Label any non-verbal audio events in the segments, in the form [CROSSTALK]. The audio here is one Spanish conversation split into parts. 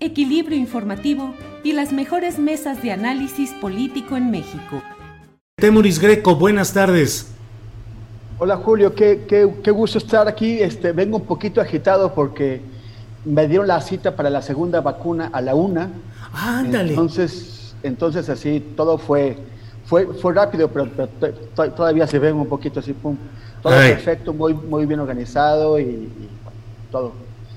equilibrio informativo y las mejores mesas de análisis político en México. Temuris Greco, buenas tardes. Hola Julio, qué, qué, qué, gusto estar aquí. Este, vengo un poquito agitado porque me dieron la cita para la segunda vacuna a la una. Ándale. Entonces, entonces así todo fue, fue, fue rápido, pero, pero todavía se ve un poquito así, pum. Todo Ay. perfecto, muy, muy bien organizado y, y todo.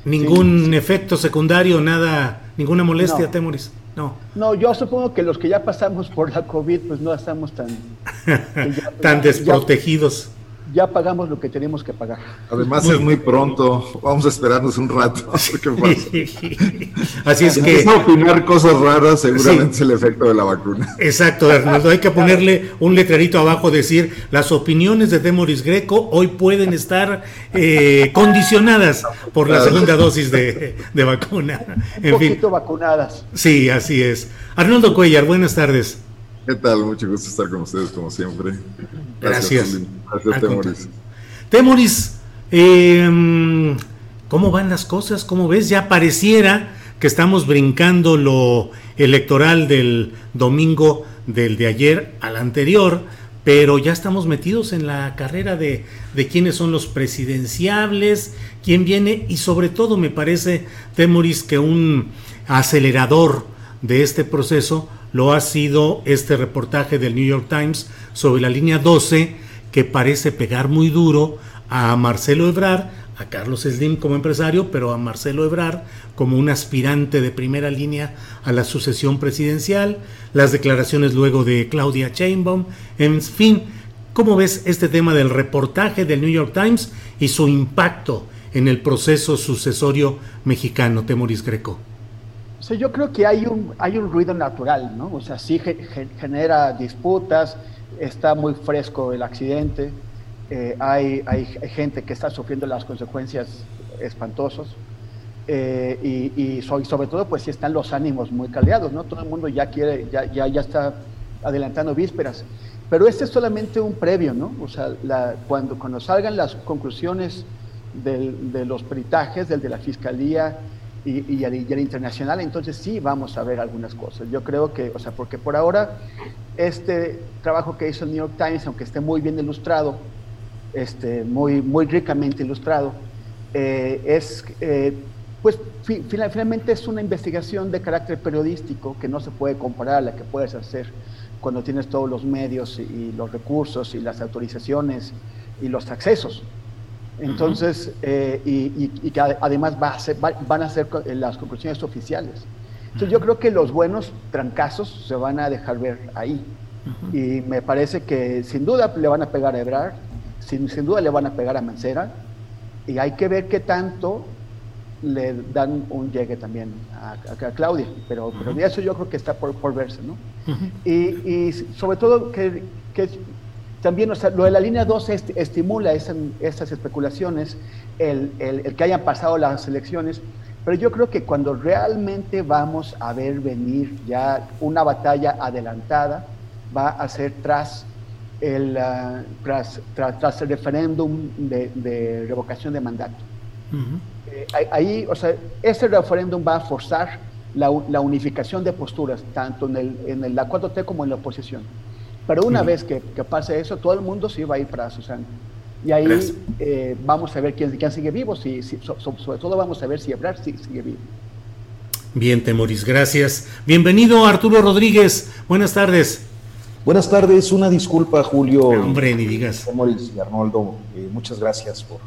Ningún Sí. efecto secundario, nada, ninguna molestia, No. Temuris. No. No, yo supongo que los que ya pasamos por la COVID, pues no estamos tan... [LAUGHS] ya- Tan desprotegidos. Ya, pagamos lo que tenemos que pagar. Además es muy pronto, vamos a esperarnos un rato a ver qué pasa. [LAUGHS] Así es Si que, empieza a opinar cosas raras, seguramente es el efecto de la vacuna. exacto, Arnoldo, hay que ponerle un letrerito abajo, decir, las opiniones de Temuris Greco hoy pueden estar eh, condicionadas por la segunda dosis de, de vacuna. Un En fin, poquito vacunadas. sí, así es. Arnoldo Cuellar, buenas tardes. ¿Qué tal? Mucho gusto estar con ustedes como siempre. Gracias. Gracias, Temoris. Temoris, eh, ¿cómo van las cosas? ¿Cómo ves? Ya pareciera que estamos brincando lo electoral del domingo del de ayer al anterior, pero ya estamos metidos en la carrera de, de quiénes son los presidenciables, quién viene y sobre todo me parece, Temoris, que un acelerador de este proceso lo ha sido este reportaje del New York Times sobre la línea 12 que parece pegar muy duro a Marcelo Ebrard, a Carlos Slim como empresario, pero a Marcelo Ebrard como un aspirante de primera línea a la sucesión presidencial, las declaraciones luego de Claudia Sheinbaum, en fin, ¿cómo ves este tema del reportaje del New York Times y su impacto en el proceso sucesorio mexicano, Temoris Greco? O sea, yo creo que hay un, hay un ruido natural, ¿no? O sea, sí ge- ge- genera disputas, está muy fresco el accidente, eh, hay, hay, gente que está sufriendo las consecuencias espantosas eh, y, y sobre todo pues sí están los ánimos muy caldeados, ¿no? Todo el mundo ya quiere, ya, ya, ya está adelantando vísperas. Pero este es solamente un previo, ¿no? O sea, la- cuando, cuando salgan las conclusiones del- de los peritajes, del de la Fiscalía y, y el internacional, entonces sí vamos a ver algunas cosas. Yo creo que, o sea, porque por ahora este trabajo que hizo el New York Times, aunque esté muy bien ilustrado, este, muy, muy ricamente ilustrado, eh, es, eh, pues fi- final- finalmente es una investigación de carácter periodístico que no se puede comparar a la que puedes hacer cuando tienes todos los medios y los recursos y las autorizaciones y los accesos. Entonces, eh, y, y- y que ade- además va a ser- va- van a ser eh, las conclusiones oficiales. Entonces, yo creo que los buenos trancazos se van a dejar ver ahí. Y me parece que sin duda le van a pegar a Ebrard, sin, sin duda le van a pegar a Mancera, y hay que ver qué tanto le dan un llegue también a, a- a Claudia, pero, pero eso yo creo que está por, por verse, ¿no? y, y sobre todo que, que también, o sea, lo de la línea 12 est- estimula esa- esas especulaciones, el, el- el que hayan pasado las elecciones, pero yo creo que cuando realmente vamos a ver venir ya una batalla adelantada, va a ser tras el, ah, tras, tras, tras el referéndum de, de revocación de mandato. Eh, ahí, o sea, este referéndum va a forzar la, unificación de posturas, tanto en, el, en la 4T como en la oposición. Pero una vez que, pase eso, todo el mundo sí va a ir para Susana. Y ahí eh, vamos a ver quién, quién sigue vivo, si, sobre todo vamos a ver si Ebrard sigue vivo. Bien, Temoris, gracias. Bienvenido Arturo Rodríguez, buenas tardes. Buenas tardes, una disculpa Julio. Hombre, ni digas. Temoris y Arnoldo, eh, muchas gracias por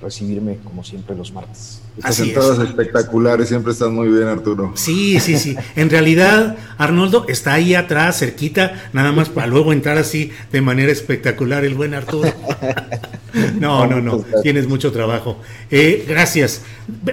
recibirme como siempre los martes. Estas entradas espectaculares, siempre están muy bien, Arturo. Sí, sí, sí. En realidad, Arnoldo está ahí atrás, cerquita, nada más para luego entrar así de manera espectacular el buen Arturo. [LAUGHS] No, no, no, tienes mucho trabajo. Eh, gracias.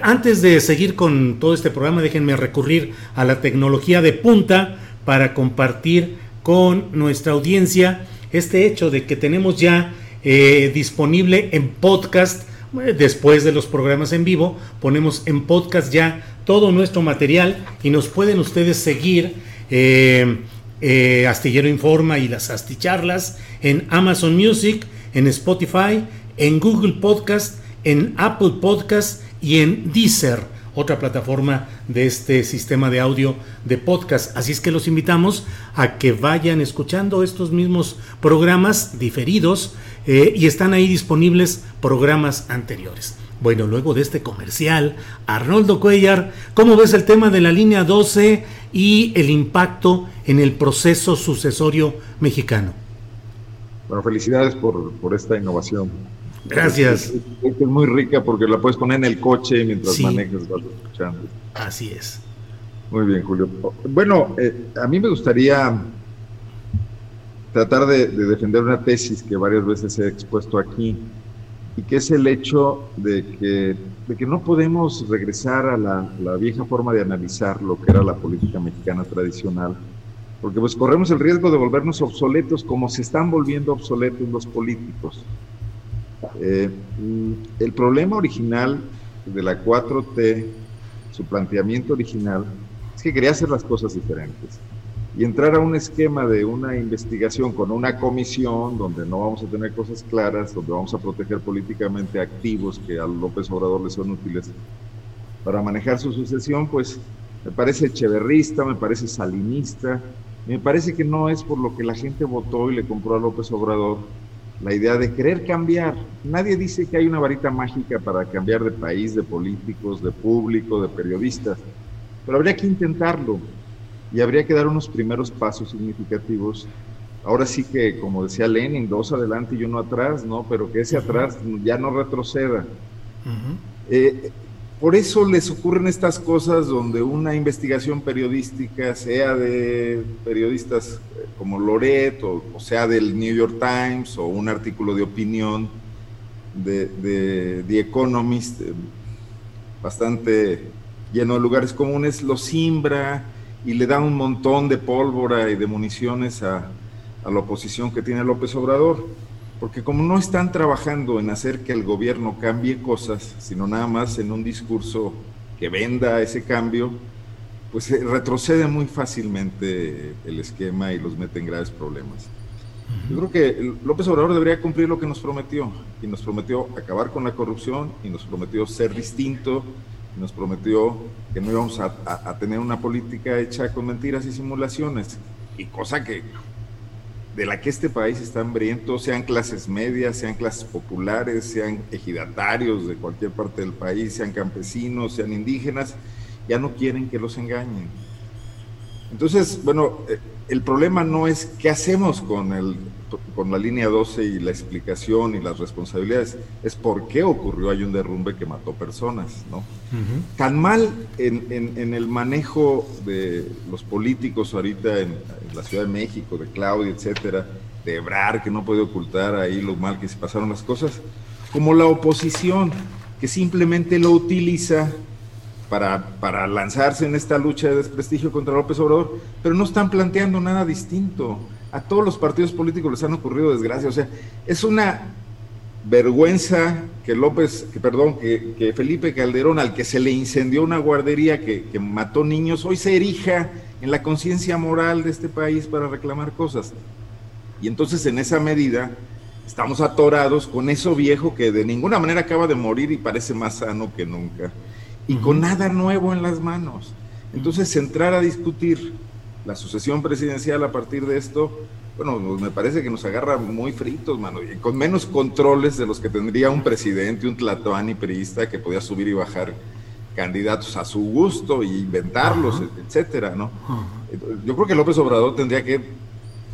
Antes de seguir con todo este programa, déjenme recurrir a la tecnología de punta para compartir con nuestra audiencia este hecho de que tenemos ya eh, disponible en podcast después de los programas en vivo, ponemos en podcast ya todo nuestro material y nos pueden ustedes seguir eh, eh, Astillero Informa y las Asticharlas en Amazon Music, en Spotify, en Google Podcast, en Apple Podcast y en Deezer, otra plataforma de este sistema de audio de podcast. Así es que los invitamos a que vayan escuchando estos mismos programas diferidos eh, y están ahí disponibles programas anteriores. Bueno, luego de este comercial, Arnoldo Cuellar, ¿cómo ves el tema de la línea 12 y el impacto en el proceso sucesorio mexicano? Bueno, felicidades por, esta innovación. Gracias. Es, muy rica porque la puedes poner en el coche mientras manejas, vas escuchando. Así es. Muy bien, Julio. Bueno, eh, a mí me gustaría tratar de, defender una tesis que varias veces he expuesto aquí, y que es el hecho de que, de que no podemos regresar a la, vieja forma de analizar lo que era la política mexicana tradicional, porque pues corremos el riesgo de volvernos obsoletos como se están volviendo obsoletos los políticos. Eh, el problema original de la 4T, su planteamiento original, es que quería hacer las cosas diferentes y entrar a un esquema de una investigación con una comisión donde no vamos a tener cosas claras, donde vamos a proteger políticamente activos que a López Obrador le son útiles para manejar su sucesión, pues me parece echeverrista, me parece salinista, me parece que no es por lo que la gente votó y le compró a López Obrador la idea de querer cambiar. Nadie dice que hay una varita mágica para cambiar de país, de políticos, de público, de periodistas, pero habría que intentarlo y habría que dar unos primeros pasos significativos. Ahora sí que, como decía Lenin, dos adelante y uno atrás, ¿no? Pero que ese atrás ya no retroceda. Eh, por eso les ocurren estas cosas donde una investigación periodística, sea de periodistas eh, como Loret, o, sea del New York Times, o un artículo de opinión de, de The Economist, eh, bastante lleno de lugares comunes, lo simbra, y le da un montón de pólvora y de municiones a, la oposición que tiene López Obrador, porque como no están trabajando en hacer que el gobierno cambie cosas, sino nada más en un discurso que venda ese cambio, pues retrocede muy fácilmente el esquema y los mete en graves problemas. Yo creo que López Obrador debería cumplir lo que nos prometió, y nos prometió acabar con la corrupción, y nos prometió ser distinto, nos prometió que no íbamos a, tener una política hecha con mentiras y simulaciones, y cosa que de la que este país está hambriento, sean clases medias, sean clases populares, sean ejidatarios de cualquier parte del país, sean campesinos, sean indígenas, ya no quieren que los engañen. Entonces, bueno, eh, el problema no es qué hacemos con, el, con la línea 12 y la explicación y las responsabilidades, es por qué ocurrió ahí un derrumbe que mató personas, ¿no? Tan mal en, el manejo de los políticos ahorita en, la Ciudad de México, de Claudia, etcétera, de Ebrar, que no puede ocultar ahí lo mal que se pasaron las cosas, como la oposición, que simplemente lo utiliza para, lanzarse en esta lucha de desprestigio contra López Obrador, pero no están planteando nada distinto. A todos los partidos políticos les han ocurrido desgracia. O sea, es una vergüenza que López, que perdón, que, Felipe Calderón, al que se le incendió una guardería que, que mató niños, hoy se erija en la conciencia moral de este país para reclamar cosas. Y entonces en esa medida estamos atorados con eso viejo que de ninguna manera acaba de morir y parece más sano que nunca, y con nada nuevo en las manos. Entonces, entrar a discutir la sucesión presidencial a partir de esto, bueno, pues me parece que nos agarra muy fritos, mano, y con menos controles de los que tendría un presidente, un tlatoani priista que podía subir y bajar candidatos a su gusto e inventarlos, etcétera, ¿no? Yo creo que López Obrador tendría que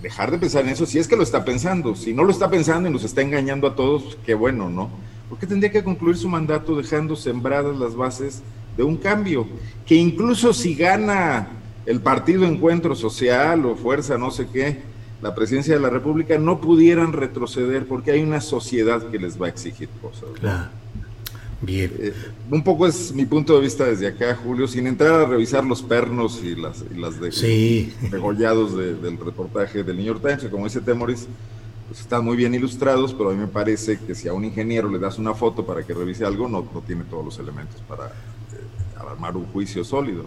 dejar de pensar en eso, si es que lo está pensando, si no lo está pensando y nos está engañando a todos, qué bueno, ¿no? Porque tendría que concluir su mandato dejando sembradas las bases de un cambio, que incluso si gana el partido Encuentro Social o Fuerza no sé qué, la presidencia de la República, no pudieran retroceder porque hay una sociedad que les va a exigir cosas. Claro. Bien. Eh, un poco es mi punto de vista desde acá, Julio, sin entrar a revisar los pernos y las, las de, degollados del reportaje del New York Times, que como dice Temoris, pues están muy bien ilustrados, pero a mí me parece que si a un ingeniero le das una foto para que revise algo, no, no tiene todos los elementos para eh, armar un juicio sólido.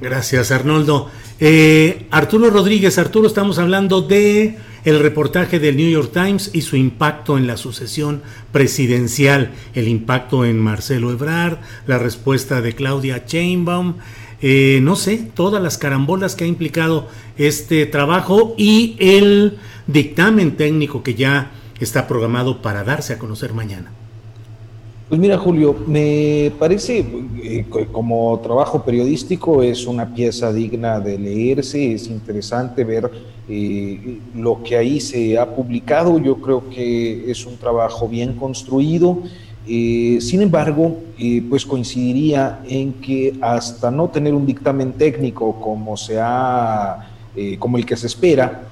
Gracias, Arnoldo. Eh, Arturo Rodríguez, Arturo, estamos hablando de el reportaje del New York Times y su impacto en la sucesión presidencial, el impacto en Marcelo Ebrard, la respuesta de Claudia Chainbaum, eh, no sé, todas las carambolas que ha implicado este trabajo y el dictamen técnico que ya está programado para darse a conocer mañana. Pues mira, Julio, me parece eh, como trabajo periodístico es una pieza digna de leerse, es interesante ver eh, lo que ahí se ha publicado, yo creo que es un trabajo bien construido. Eh, sin embargo, pues coincidiría en que hasta no tener un dictamen técnico como, se como el que se espera,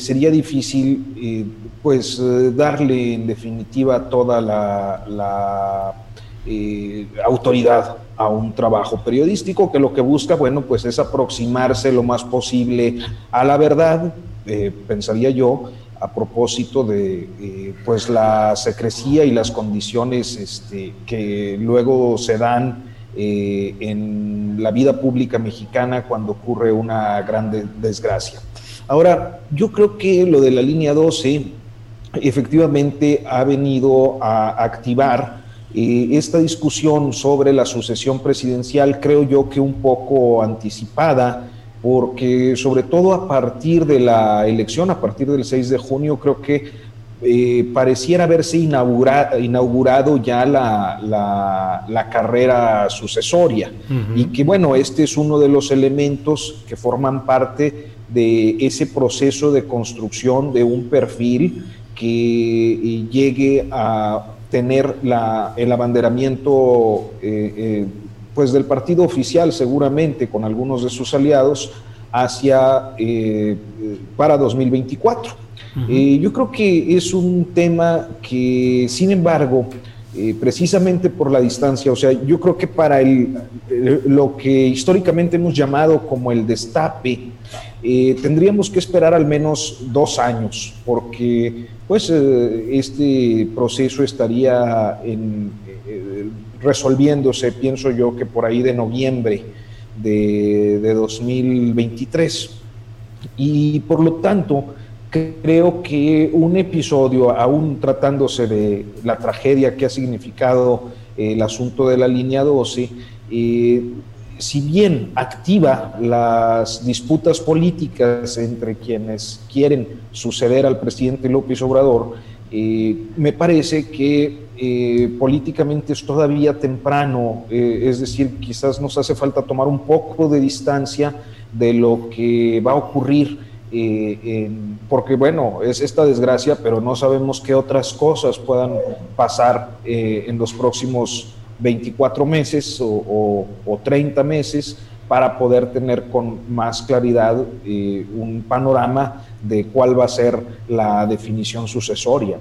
sería difícil pues eh, darle en definitiva toda la, eh, autoridad a un trabajo periodístico que lo que busca, bueno, pues es aproximarse lo más posible a la verdad, eh, pensaría yo, a propósito de pues la secrecía y las condiciones este, que luego se dan en la vida pública mexicana cuando ocurre una gran desgracia. Ahora, yo creo que lo de la línea 12 efectivamente ha venido a activar eh, esta discusión sobre la sucesión presidencial, creo yo que un poco anticipada, porque sobre todo a partir de la elección, a partir del 6 de junio, creo que eh, pareciera haberse inaugurado ya la, carrera sucesoria. Y que bueno, este es uno de los elementos que forman parte de ese proceso de construcción de un perfil que eh, llegue a tener el abanderamiento eh, eh, pues del partido oficial seguramente con algunos de sus aliados hacia para 2024. yo creo que es un tema que sin embargo precisamente por la distancia, o sea, yo creo que para el, lo que históricamente hemos llamado como el destape, tendríamos que esperar al menos dos años, porque pues eh, este proceso estaría en, eh, resolviéndose, pienso yo, que por ahí de noviembre de, de 2023. Y por lo tanto, creo que un episodio, aún tratándose de la tragedia que ha significado el asunto de la línea 12, eh, si bien activa las disputas políticas entre quienes quieren suceder al presidente López Obrador, eh, me parece que eh, políticamente es todavía temprano, eh, es decir, quizás nos hace falta tomar un poco de distancia de lo que va a ocurrir, porque bueno, es esta desgracia, pero no sabemos qué otras cosas puedan pasar en los próximos 24 meses o, 30 meses para poder tener con más claridad eh, un panorama de cuál va a ser la definición sucesoria.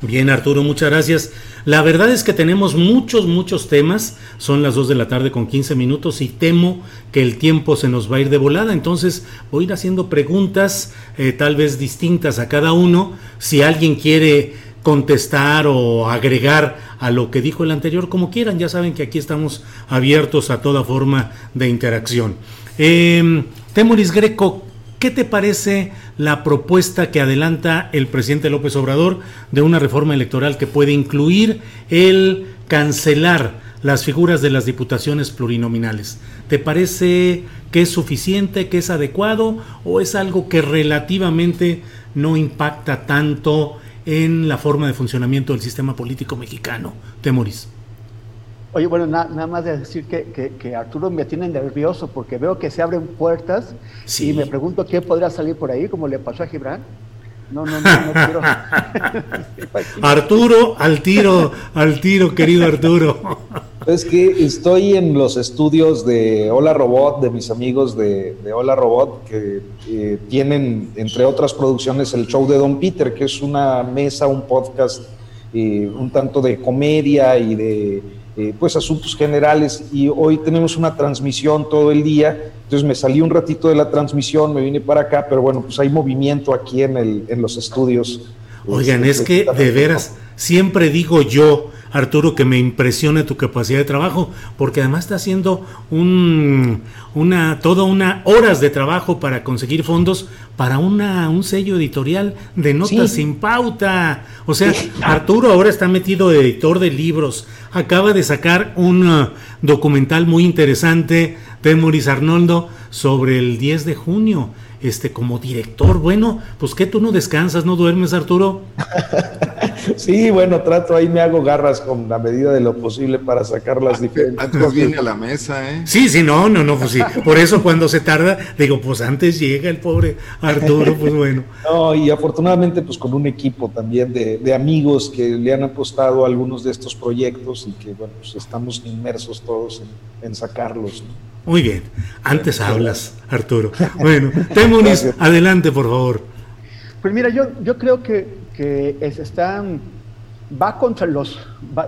Bien, Arturo, muchas gracias. La verdad es que tenemos muchos, muchos temas. Son las 2 de la tarde con 15 minutos y temo que el tiempo se nos va a ir de volada. Entonces voy a ir haciendo preguntas eh, tal vez distintas a cada uno. Si alguien quiere contestar o agregar a lo que dijo el anterior, como quieran. Ya saben que aquí estamos abiertos a toda forma de interacción. Eh, Temoris Greco, ¿Qué te parece la propuesta que adelanta el presidente López Obrador de una reforma electoral que puede incluir el cancelar las figuras de las diputaciones plurinominales? ¿Te parece que es suficiente, que es adecuado o es algo que relativamente no impacta tanto en la forma de funcionamiento del sistema político mexicano? Temoris. Oye, bueno, nada más de decir que, que, Arturo me tiene nervioso porque veo que se abren puertas y me pregunto qué podrá salir por ahí, como le pasó a Gibran. No, no, no, no [LAUGHS] quiero. [LAUGHS] [LAUGHS] Arturo, al tiro, al tiro, querido Arturo. Es que estoy en los estudios de Hola Robot, de mis amigos de, Hola Robot, que eh, tienen, entre otras producciones, el show de Don Peter, que es una mesa, un podcast, eh, un tanto de comedia y de eh, pues asuntos generales y hoy tenemos una transmisión todo el día, entonces me salí un ratito de la transmisión, me vine para acá, pero bueno, pues hay movimiento aquí en, el, en los estudios. Oigan, es que de veras, siempre digo yo, Arturo, que me impresiona tu capacidad de trabajo, porque además está haciendo un, una, toda una horas de trabajo para conseguir fondos para una, un sello editorial de notas sin pauta. O sea, Arturo ahora está metido de editor de libros, acaba de sacar un uh, documental muy interesante de Maurice Arnoldo sobre el 10 de junio este, como director. Bueno, pues que tú no descansas, no duermes, Arturo. [LAUGHS] sí, bueno, trato ahí, me hago garras con la medida de lo posible para sacar las diferentes. Antes viene a la mesa, ¿eh? Sí, sí, no, no, no, pues sí. Por eso cuando se tarda, digo, pues antes llega el pobre Arturo, pues bueno. No, y afortunadamente, pues con un equipo también de, de amigos que le han apostado a algunos de estos proyectos y que, bueno, pues estamos inmersos todos en, en sacarlos. ¿no? Muy bien. Antes hablas, Arturo. [LAUGHS] Bueno, Temunis, adelante, por favor. Pues mira, yo, yo creo que, que están, va contra los,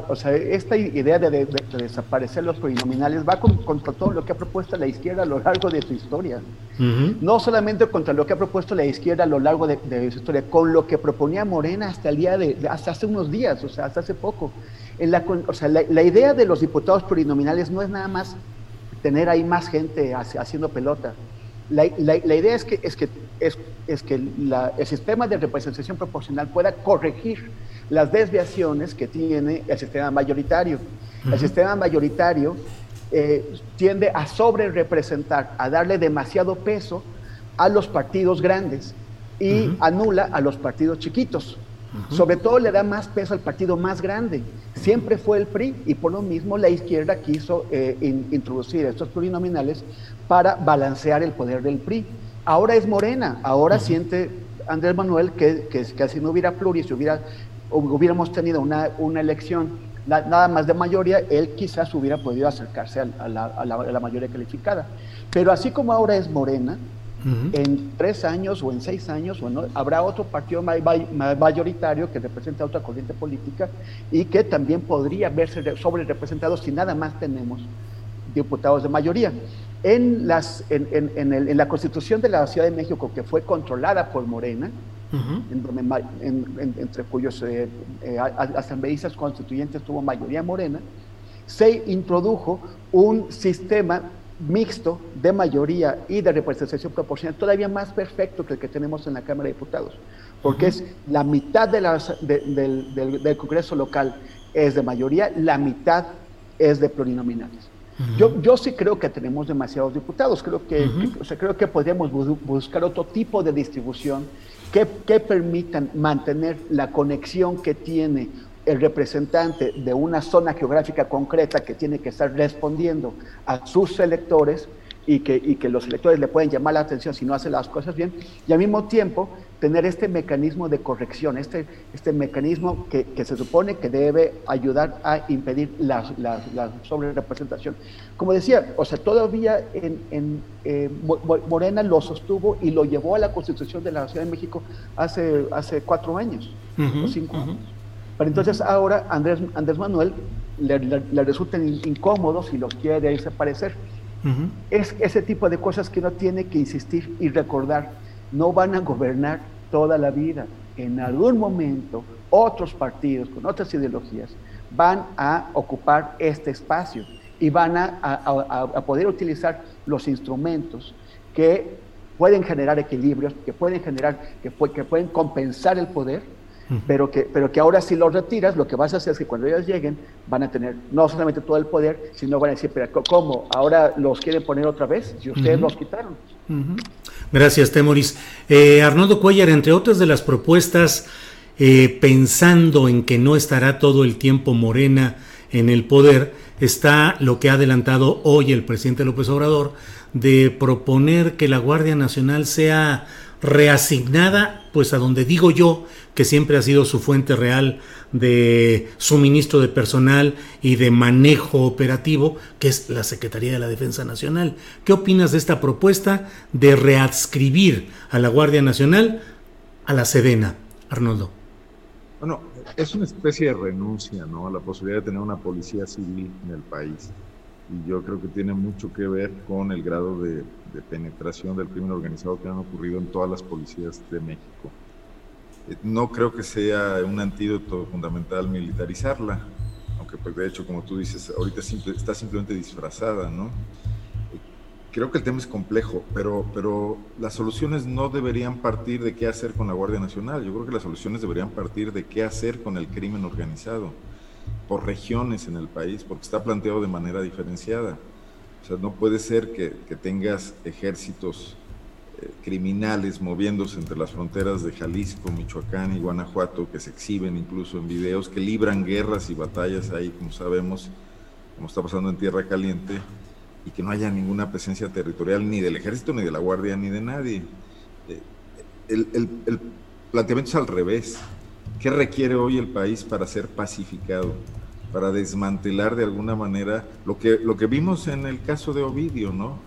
o sea, esta idea de, desaparecer los plurinominales va contra todo lo que ha propuesto la izquierda a lo largo de su historia. No solamente contra lo que ha propuesto la izquierda a lo largo de, su historia, con lo que proponía Morena hasta el día de, hasta hace unos días, o sea, hasta hace poco. En la, o sea, la, la idea de los diputados plurinominales no es nada más tener ahí más gente haciendo pelota. La, idea es que, es que, es, que el sistema de representación proporcional pueda corregir las desviaciones que tiene el sistema mayoritario. El sistema mayoritario eh, tiende a sobre representar, a darle demasiado peso a los partidos grandes y anula a los partidos chiquitos. Sobre todo le da más peso al partido más grande. Siempre fue el PRI y por lo mismo la izquierda quiso eh, introducir estos plurinominales para balancear el poder del PRI. Ahora es Morena, ahora siente Andrés Manuel que, que, si no hubiera pluris, si hubiera, hubiéramos tenido una, una elección nada más de mayoría, él quizás hubiera podido acercarse a, la, a la mayoría calificada. Pero así como ahora es Morena, en tres años o en seis años bueno, habrá otro partido mayoritario que representa otra corriente política y que también podría verse sobre representado si nada más tenemos diputados de mayoría. En, las, en, la constitución de la Ciudad de México, que fue controlada por Morena, entre cuyos eh, eh, asambleístas constituyentes tuvo mayoría morena, se introdujo un sistema mixto de mayoría y de representación proporcional todavía más perfecto que el que tenemos en la Cámara de Diputados, porque es la mitad de del, Congreso local es de mayoría, la mitad es de plurinominales. yo, yo sí creo que tenemos demasiados diputados, creo que, o sea, creo que podríamos buscar otro tipo de distribución que, que permitan mantener la conexión que tiene el representante de una zona geográfica concreta que tiene que estar respondiendo a sus electores y que, y que los electores le pueden llamar la atención si no hace las cosas bien, y al mismo tiempo tener este mecanismo de corrección, este, este mecanismo que, que se supone que debe ayudar a impedir la, la, la sobrerepresentación. Como decía, o sea, todavía en, en eh, Morena lo sostuvo y lo llevó a la Constitución de la Ciudad de México hace, hace cuatro años o cinco años. Pero entonces ahora Andrés, Andrés Manuel le, le, resultan incómodos y los quiere desaparecer. Es ese tipo de cosas que uno tiene que insistir y recordar. No van a gobernar toda la vida. En algún momento, otros partidos con otras ideologías van a ocupar este espacio y van a, a, a poder utilizar los instrumentos que pueden generar equilibrios, que pueden generar, que, que pueden compensar el poder, pero que, pero que ahora si los retiras, lo que vas a hacer es que cuando ellos lleguen van a tener no solamente todo el poder, sino van a decir, pero ¿cómo? ¿Ahora los quieren poner otra vez? Si ustedes los quitaron. Gracias, Temoris. Eh, Arnoldo Cuellar, entre otras de las propuestas, eh, pensando en que no estará todo el tiempo Morena en el poder, está lo que ha adelantado hoy el presidente López Obrador de proponer que la Guardia Nacional sea reasignada, pues a donde digo yo que siempre ha sido su fuente real de suministro de personal y de manejo operativo, que es la Secretaría de la Defensa Nacional. ¿Qué opinas de esta propuesta de readscribir a la Guardia Nacional a la Sedena, Arnoldo? Bueno, es una especie de renuncia, ¿no? A la posibilidad de tener una policía civil en el país. Y yo creo que tiene mucho que ver con el grado de, penetración del crimen organizado que han ocurrido en todas las policías de México. Eh, no creo que sea un antídoto fundamental militarizarla, aunque pues de hecho, como tú dices, ahorita está simplemente disfrazada, ¿no? Creo que el tema es complejo, pero, pero las soluciones no deberían partir de qué hacer con la Guardia Nacional. Yo creo que las soluciones deberían partir de qué hacer con el crimen organizado, por regiones en el país, porque está planteado de manera diferenciada. O sea, no puede ser que, que tengas ejércitos eh, criminales moviéndose entre las fronteras de Jalisco, Michoacán y Guanajuato, que se exhiben incluso en videos, que libran guerras y batallas ahí, como sabemos, como está pasando en Tierra Caliente, y que no haya ninguna presencia territorial ni del ejército, ni de la guardia, ni de nadie. Eh, el, el, planteamiento es al revés. ¿Qué requiere hoy el país para ser pacificado? Para desmantelar de alguna manera lo que, lo que vimos en el caso de Ovidio, ¿no?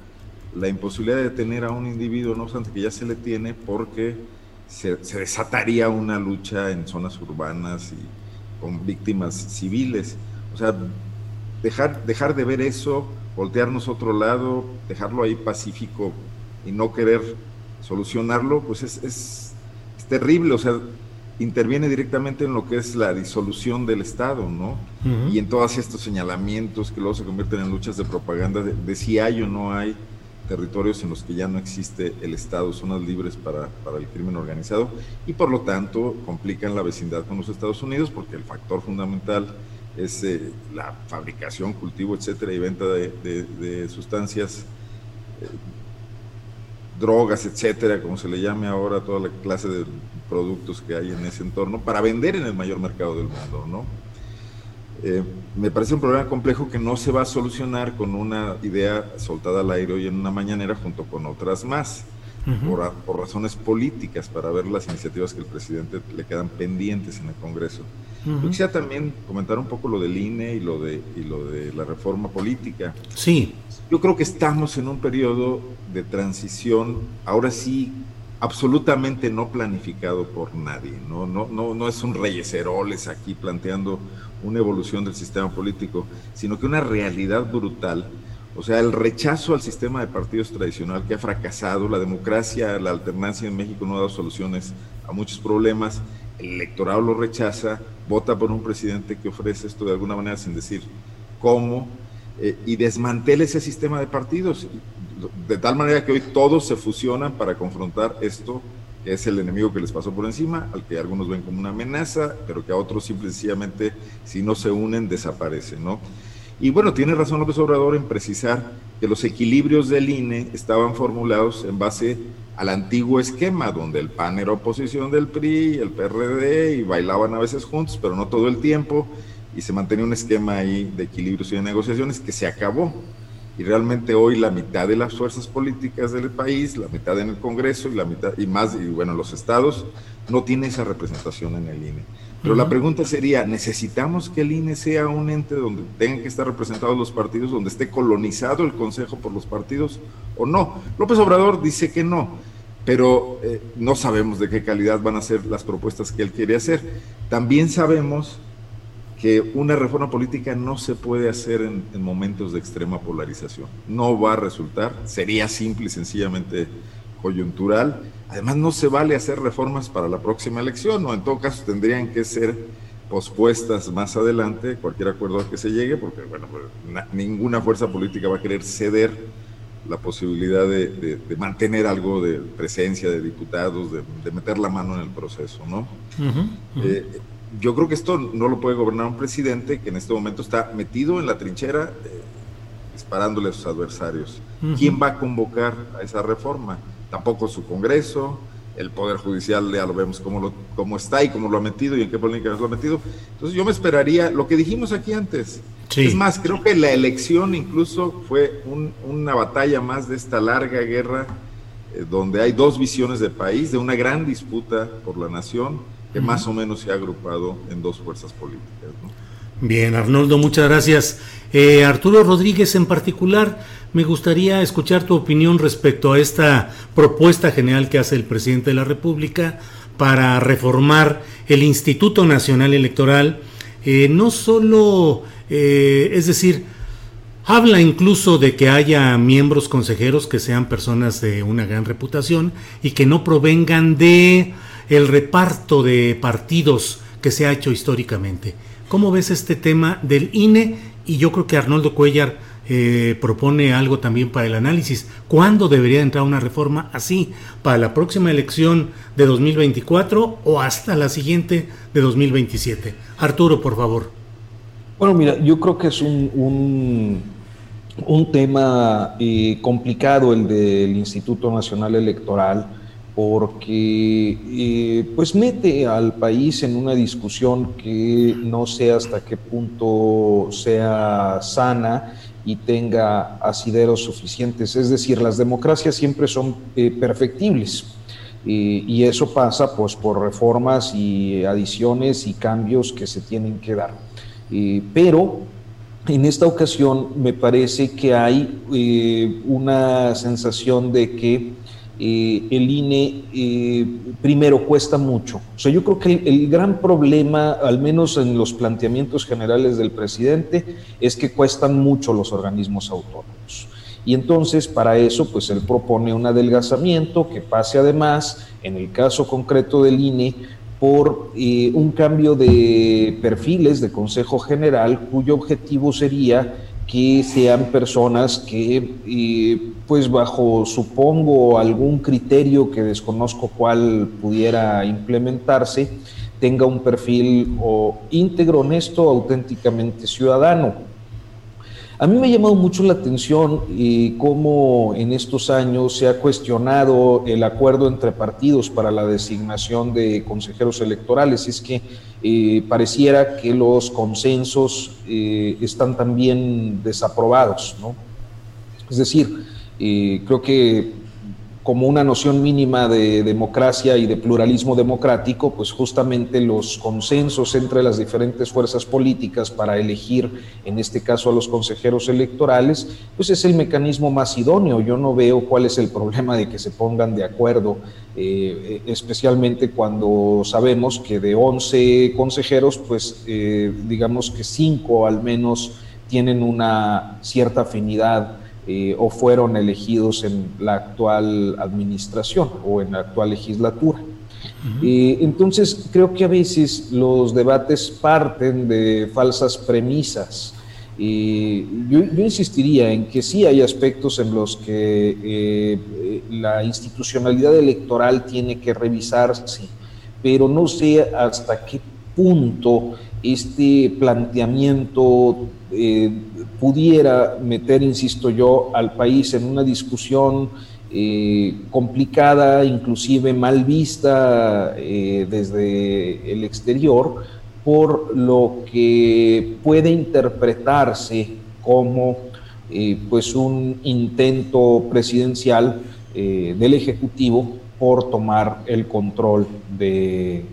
La imposibilidad de detener a un individuo, no obstante que ya se le tiene, porque se, se desataría una lucha en zonas urbanas y con víctimas civiles. O sea, dejar, dejar de ver eso voltearnos otro lado, dejarlo ahí pacífico y no querer solucionarlo, pues es, es, terrible, o sea, interviene directamente en lo que es la disolución del Estado, ¿no? Y en todos estos señalamientos que luego se convierten en luchas de propaganda de, si hay o no hay territorios en los que ya no existe el Estado, zonas libres para, para, el crimen organizado, y por lo tanto complican la vecindad con los Estados Unidos, porque el factor fundamental es eh, la fabricación, cultivo, etcétera, y venta de, sustancias, eh, drogas, etcétera, como se le llame ahora, toda la clase de productos que hay en ese entorno, para vender en el mayor mercado del mundo, ¿no? Eh, me parece un problema complejo que no se va a solucionar con una idea soltada al aire hoy en una mañanera junto con otras más por, razones políticas para ver las iniciativas que el presidente le quedan pendientes en el Congreso. Yo quisiera también comentar un poco lo del INE y lo de, y lo de la reforma política. Sí. Yo creo que estamos en un periodo de transición, ahora sí, absolutamente no planificado por nadie. No, no, no, no es un Reyes Heroles aquí planteando una evolución del sistema político, sino que una realidad brutal o sea, el rechazo al sistema de partidos tradicional que ha fracasado, la democracia, la alternancia en México no ha dado soluciones a muchos problemas, el electorado lo rechaza, vota por un presidente que ofrece esto de alguna manera sin decir cómo, eh, y desmantela ese sistema de partidos, de tal manera que hoy todos se fusionan para confrontar esto, que es el enemigo que les pasó por encima, al que algunos ven como una amenaza, pero que a otros simplemente si no se unen desaparece, ¿no? Y bueno, tiene razón López Obrador en precisar que los equilibrios del INE estaban formulados en base al antiguo esquema, donde el PAN era oposición del PRI, el PRD, y bailaban a veces juntos, pero no todo el tiempo, y se mantenía un esquema ahí de equilibrios y de negociaciones que se acabó. Y realmente hoy la mitad de las fuerzas políticas del país, la mitad en el Congreso y la mitad y más, y bueno, los estados, no tiene esa representación en el INE. Pero la pregunta sería, ¿necesitamos que el INE sea un ente donde tengan que estar representados los partidos, donde esté colonizado el Consejo por los partidos o no? López Obrador dice que no, pero eh, no sabemos de qué calidad van a ser las propuestas que él quiere hacer. También sabemos que una reforma política no se puede hacer en, en momentos de extrema polarización. No va a resultar, sería simple y sencillamente coyuntural Además, no se vale hacer reformas para la próxima elección, o en todo caso tendrían que ser pospuestas más adelante, cualquier acuerdo al que se llegue, porque bueno, pues, ninguna fuerza política va a querer ceder la posibilidad de, mantener algo de presencia de diputados, de, meter la mano en el proceso, ¿no? Eh, yo creo que esto no lo puede gobernar un presidente que en este momento está metido en la trinchera eh, disparándole a sus adversarios. ¿Quién va a convocar a esa reforma? Tampoco su Congreso, el Poder Judicial ya lo vemos cómo, lo, cómo está y cómo lo ha metido y en qué polémica lo ha metido. Entonces yo me esperaría lo que dijimos aquí antes. Es más, creo que la elección incluso fue una batalla más de esta larga guerra eh, donde hay dos visiones de país, de una gran disputa por la nación que más o menos se ha agrupado en dos fuerzas políticas. Bien, Arnoldo, muchas gracias. Eh, Arturo Rodríguez en particular, me gustaría escuchar tu opinión respecto a esta propuesta general que hace el presidente de la República para reformar el Instituto Nacional Electoral. Eh, no solo, eh, es decir, habla incluso de que haya miembros consejeros que sean personas de una gran reputación y que no provengan de el reparto de partidos que se ha hecho históricamente. ¿Cómo ves este tema del INE? Y yo creo que Arnoldo Cuellar eh, propone algo también para el análisis. ¿Cuándo debería entrar una reforma así? ¿Para la próxima elección de 2024 o hasta la siguiente de 2027? Arturo, por favor. Bueno, mira, yo creo que es un, un, tema eh, complicado el del Instituto Nacional Electoral porque eh, pues mete al país en una discusión que no sé hasta qué punto sea sana y tenga asideros suficientes. Es decir, las democracias siempre son eh, perfectibles y eso pasa pues por reformas y adiciones y cambios que se tienen que dar. pero en esta ocasión me parece que hay eh, una sensación de que el INE eh, primero cuesta mucho. O sea, yo creo que el, gran problema, al menos en los planteamientos generales del presidente, es que cuestan mucho los organismos autónomos. Y entonces, para eso, pues él propone un adelgazamiento que pase además, en el caso concreto del INE, por eh, un cambio de perfiles de Consejo General, cuyo objetivo sería que sean personas que, pues bajo, supongo, algún criterio que desconozco cuál pudiera implementarse, tenga un perfil o íntegro, honesto, auténticamente ciudadano. A mí me ha llamado mucho la atención eh, cómo en estos años se ha cuestionado el acuerdo entre partidos para la designación de consejeros electorales. Es que eh, pareciera que los consensos eh, están también desaprobados. ¿no? Es decir, creo que como una noción mínima de democracia y de pluralismo democrático, pues justamente los consensos entre las diferentes fuerzas políticas para elegir, en este caso a los consejeros electorales, pues es el mecanismo más idóneo. Yo no veo cuál es el problema de que se pongan de acuerdo, eh, especialmente cuando sabemos que de 11 consejeros, pues eh, digamos que 5 al menos tienen una cierta afinidad eh, o fueron elegidos en la actual administración o en la actual legislatura. Eh, entonces, creo que a veces los debates parten de falsas premisas. y yo, insistiría en que sí hay aspectos en los que eh, la institucionalidad electoral tiene que revisarse, pero no sé hasta qué punto este planteamiento eh, pudiera meter, insisto yo, al país en una discusión eh, complicada, inclusive mal vista eh, desde el exterior, por lo que puede interpretarse como pues un intento presidencial del Ejecutivo por tomar el control de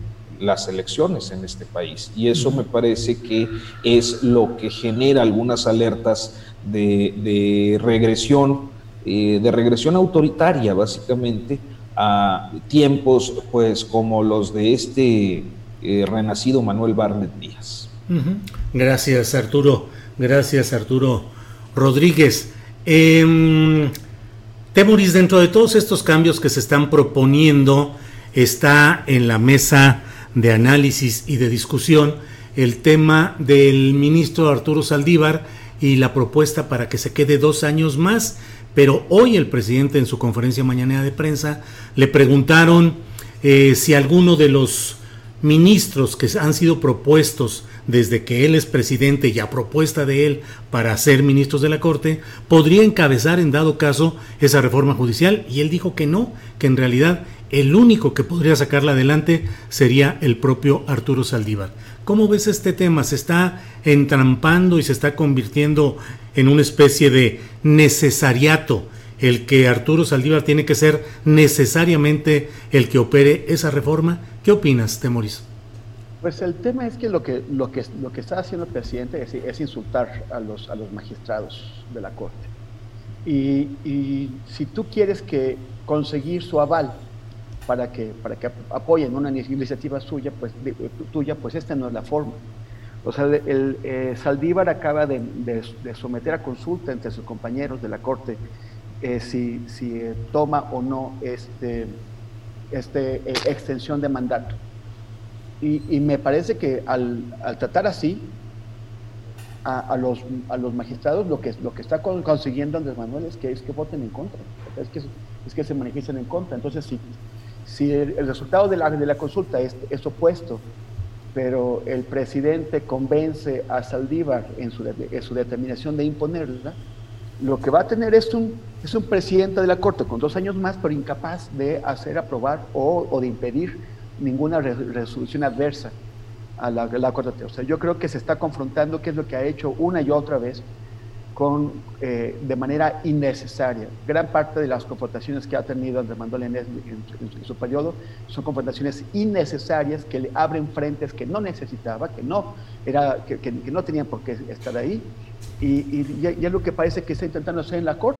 las elecciones en este país. Y eso me parece que es lo que genera algunas alertas de, regresión, eh, de regresión autoritaria, básicamente, a tiempos pues como los de este eh, renacido Manuel Barlet Díaz. Gracias, Arturo. Gracias, Arturo Rodríguez. Eh, Temuris, dentro de todos estos cambios que se están proponiendo, está en la mesa de análisis y de discusión el tema del ministro Arturo Saldívar y la propuesta para que se quede dos años más. Pero hoy el presidente en su conferencia mañana de prensa le preguntaron eh, si alguno de los ministros que han sido propuestos desde que él es presidente y a propuesta de él para ser ministros de la Corte, podría encabezar en dado caso esa reforma judicial y él dijo que no, que en realidad el único que podría sacarla adelante sería el propio Arturo Saldívar. ¿Cómo ves este tema? ¿Se está entrampando y se está convirtiendo en una especie de necesariato el que Arturo Saldívar tiene que ser necesariamente el que opere esa reforma? ¿Qué opinas, Temoris? Pues el tema es que lo que, lo que, lo que está haciendo el presidente es, insultar a los, a los magistrados de la Corte. Y, si tú quieres conseguir su aval para que, para que apoyen una iniciativa suya, pues, tuya, pues esta no es la forma. O sea, el, eh, Saldívar acaba de, de, someter a consulta entre sus compañeros de la Corte eh, si, si eh, toma o no este, este extensión de mandato. Y, me parece que al, tratar así a, los, a los magistrados, lo que, lo que está consiguiendo Andrés Manuel es que, es que voten en contra, es que, es que se manifiesten en contra. Entonces, si, si el, resultado de la, consulta es, es, opuesto, pero el presidente convence a Saldívar en su, determinación de imponerla, lo que va a tener es un, es un presidente de la Corte con dos años más, pero incapaz de hacer aprobar o, de impedir ninguna resolución adversa a la, la, Corte. O sea, yo creo que se está confrontando qué es lo que ha hecho una y otra vez eh, de manera innecesaria. Gran parte de las confrontaciones que ha tenido Andrés Manuel en, su periodo son confrontaciones innecesarias que le abren frentes que no necesitaba, que no, era, que, que, no tenían por qué estar ahí. Y, y ya, ya lo que parece que está intentando hacer en la Corte.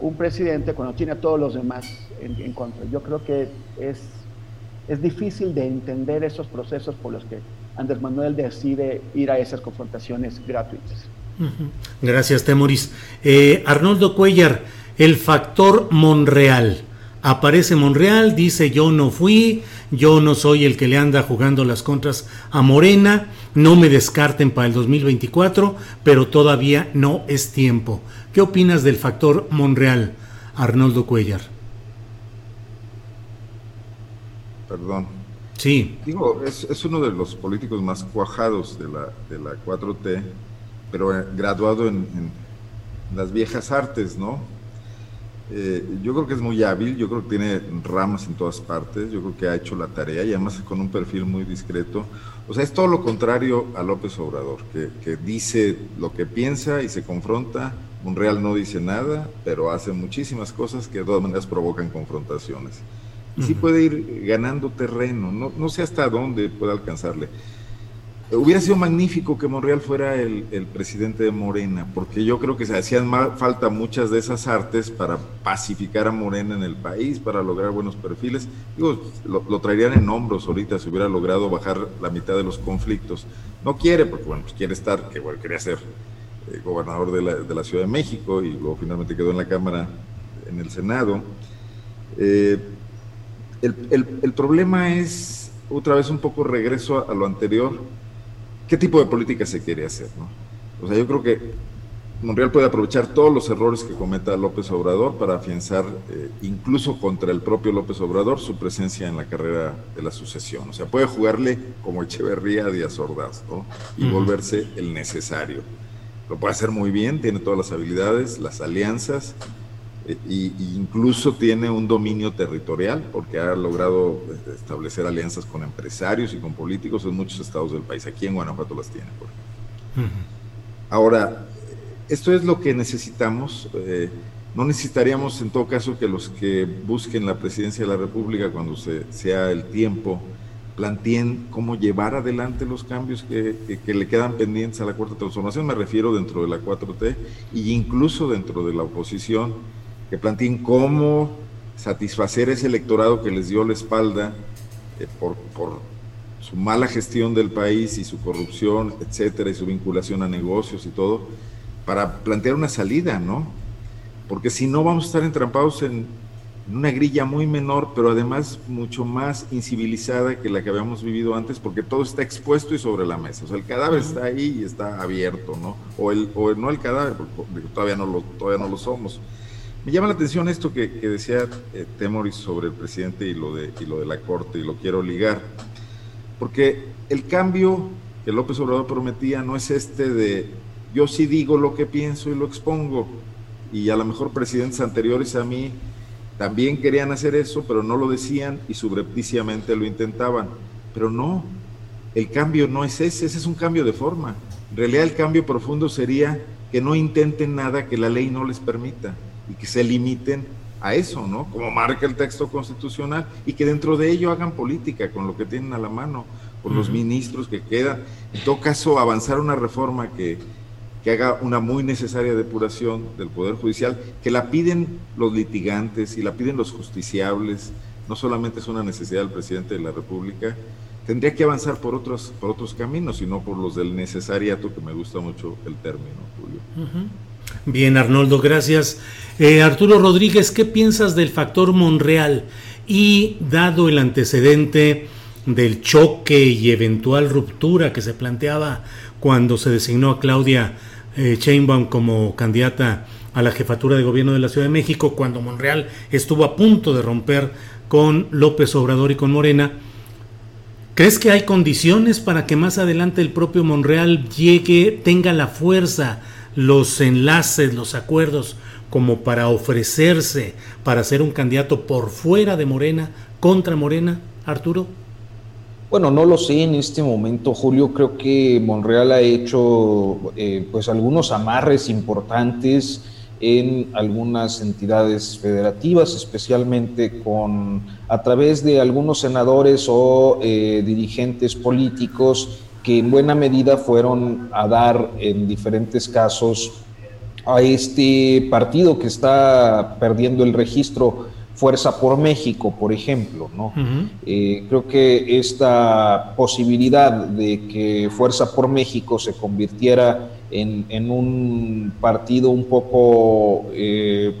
un presidente cuando tiene a todos los demás en, contra? Yo creo que es, es difícil de entender esos procesos por los que Andrés Manuel decide ir a esas confrontaciones gratuitas. Gracias, Temoris. Eh, Arnoldo Cuellar, el factor Monreal. Aparece Monreal, dice yo no fui, yo no soy el que le anda jugando las contras a Morena, no me descarten para el 2024, pero todavía no es tiempo. ¿Qué opinas del factor Monreal, Arnoldo Cuellar? Perdón. Sí. Digo, es, es, uno de los políticos más cuajados de la, de la 4T, pero eh, graduado en, en las viejas artes, ¿no? Eh, yo creo que es muy hábil, yo creo que tiene ramas en todas partes, yo creo que ha hecho la tarea y además con un perfil muy discreto. O sea, es todo lo contrario a López Obrador, que, que dice lo que piensa y se confronta. Monreal no dice nada, pero hace muchísimas cosas que de todas maneras provocan confrontaciones. Y sí puede ir ganando terreno, no, no sé hasta dónde puede alcanzarle. Hubiera sido magnífico que Monreal fuera el, el, presidente de Morena, porque yo creo que se hacían falta muchas de esas artes para pacificar a Morena en el país, para lograr buenos perfiles. Digo, lo, lo traerían en hombros ahorita si hubiera logrado bajar la mitad de los conflictos. No quiere, porque bueno, pues quiere estar, que bueno, quería ser eh, gobernador de la, de la, Ciudad de México y luego finalmente quedó en la Cámara, en el Senado. Eh, el, el, el problema es, otra vez un poco regreso a, a lo anterior, ¿qué tipo de política se quiere hacer? ¿no? O sea, yo creo que Monreal puede aprovechar todos los errores que cometa López Obrador para afianzar, eh, incluso contra el propio López Obrador, su presencia en la carrera de la sucesión. O sea, puede jugarle como Echeverría a Díaz Ordaz, ¿no? Y volverse el necesario. Lo puede hacer muy bien, tiene todas las habilidades, las alianzas, e incluso tiene un dominio territorial, porque ha logrado este, establecer alianzas con empresarios y con políticos en muchos estados del país. Aquí en Guanajuato las tiene, por. Ahora, esto es lo que necesitamos. Eh, no necesitaríamos en todo caso que los que busquen la presidencia de la República cuando se, sea el tiempo planteen cómo llevar adelante los cambios que, le quedan pendientes a la cuarta transformación. Me refiero dentro de la 4T e incluso dentro de la oposición, que planteen cómo satisfacer ese electorado que les dio la espalda eh, por, por su mala gestión del país y su corrupción, etcétera, y su vinculación a negocios y todo para plantear una salida, ¿no? Porque si no vamos a estar entrampados en, una grilla muy menor, pero además mucho más incivilizada que la que habíamos vivido antes, porque todo está expuesto y sobre la mesa. O sea, el cadáver está ahí y está abierto, ¿no? O, el, o no el cadáver, porque todavía no lo, todavía no lo somos. Me llama la atención esto que, decía eh, Temoris sobre el presidente y lo, de, y lo de la corte, y lo quiero ligar, porque el cambio que López Obrador prometía no es este de yo sí digo lo que pienso y lo expongo. Y a lo mejor presidentes anteriores a mí también querían hacer eso, pero no lo decían y subrepticiamente lo intentaban. Pero no, el cambio no es ese, ese es un cambio de forma. En realidad el cambio profundo sería que no intenten nada que la ley no les permita y que se limiten a eso, ¿no? Como marca el texto constitucional y que dentro de ello hagan política con lo que tienen a la mano, con los ministros que quedan. En todo caso, avanzar una reforma que que haga una muy necesaria depuración del Poder Judicial, que la piden los litigantes y la piden los justiciables, no solamente es una necesidad del presidente de la República, tendría que avanzar por otros, por otros caminos, sino por los del necesariato, que me gusta mucho el término, Julio. Bien, Arnoldo, gracias. Eh, Arturo Rodríguez, ¿qué piensas del factor Monreal? Y dado el antecedente del choque y eventual ruptura que se planteaba cuando se designó a Claudia eh, como candidata a la jefatura de gobierno de la Ciudad de México, cuando Monreal estuvo a punto de romper con López Obrador y con Morena. ¿Crees que hay condiciones para que más adelante el propio Monreal llegue, tenga la fuerza, los enlaces, los acuerdos, como para ofrecerse, para ser un candidato por fuera de Morena, contra Morena, Arturo? Bueno, no lo sé en este momento, Julio. Creo que Monreal ha hecho eh, pues algunos amarres importantes en algunas entidades federativas, especialmente con a través de algunos senadores o eh, dirigentes políticos que en buena medida fueron a dar en diferentes casos a este partido que está perdiendo el registro Fuerza por México, por ejemplo. ¿no? Eh, creo que esta posibilidad de que Fuerza por México se convirtiera en, un partido un poco, eh,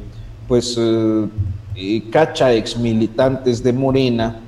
pues, eh, cacha ex militantes de Morena,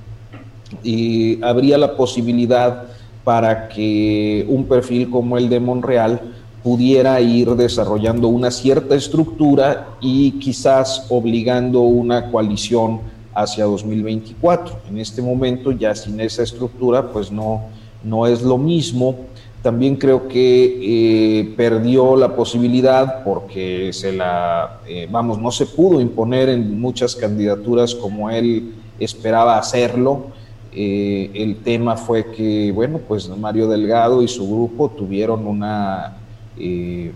y habría la posibilidad para que un perfil como el de Monreal pudiera ir desarrollando una cierta estructura y quizás obligando una coalición hacia 2024. En este momento ya sin esa estructura pues no, no es lo mismo. También creo que eh, perdió la posibilidad porque se la, eh, vamos, no se pudo imponer en muchas candidaturas como él esperaba hacerlo. Eh, el tema fue que, bueno, pues Mario Delgado y su grupo tuvieron una eh,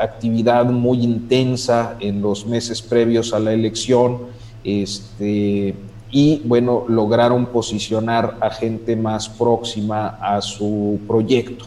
actividad muy intensa en los meses previos a la elección, este, y bueno, lograron posicionar a gente más próxima a su proyecto.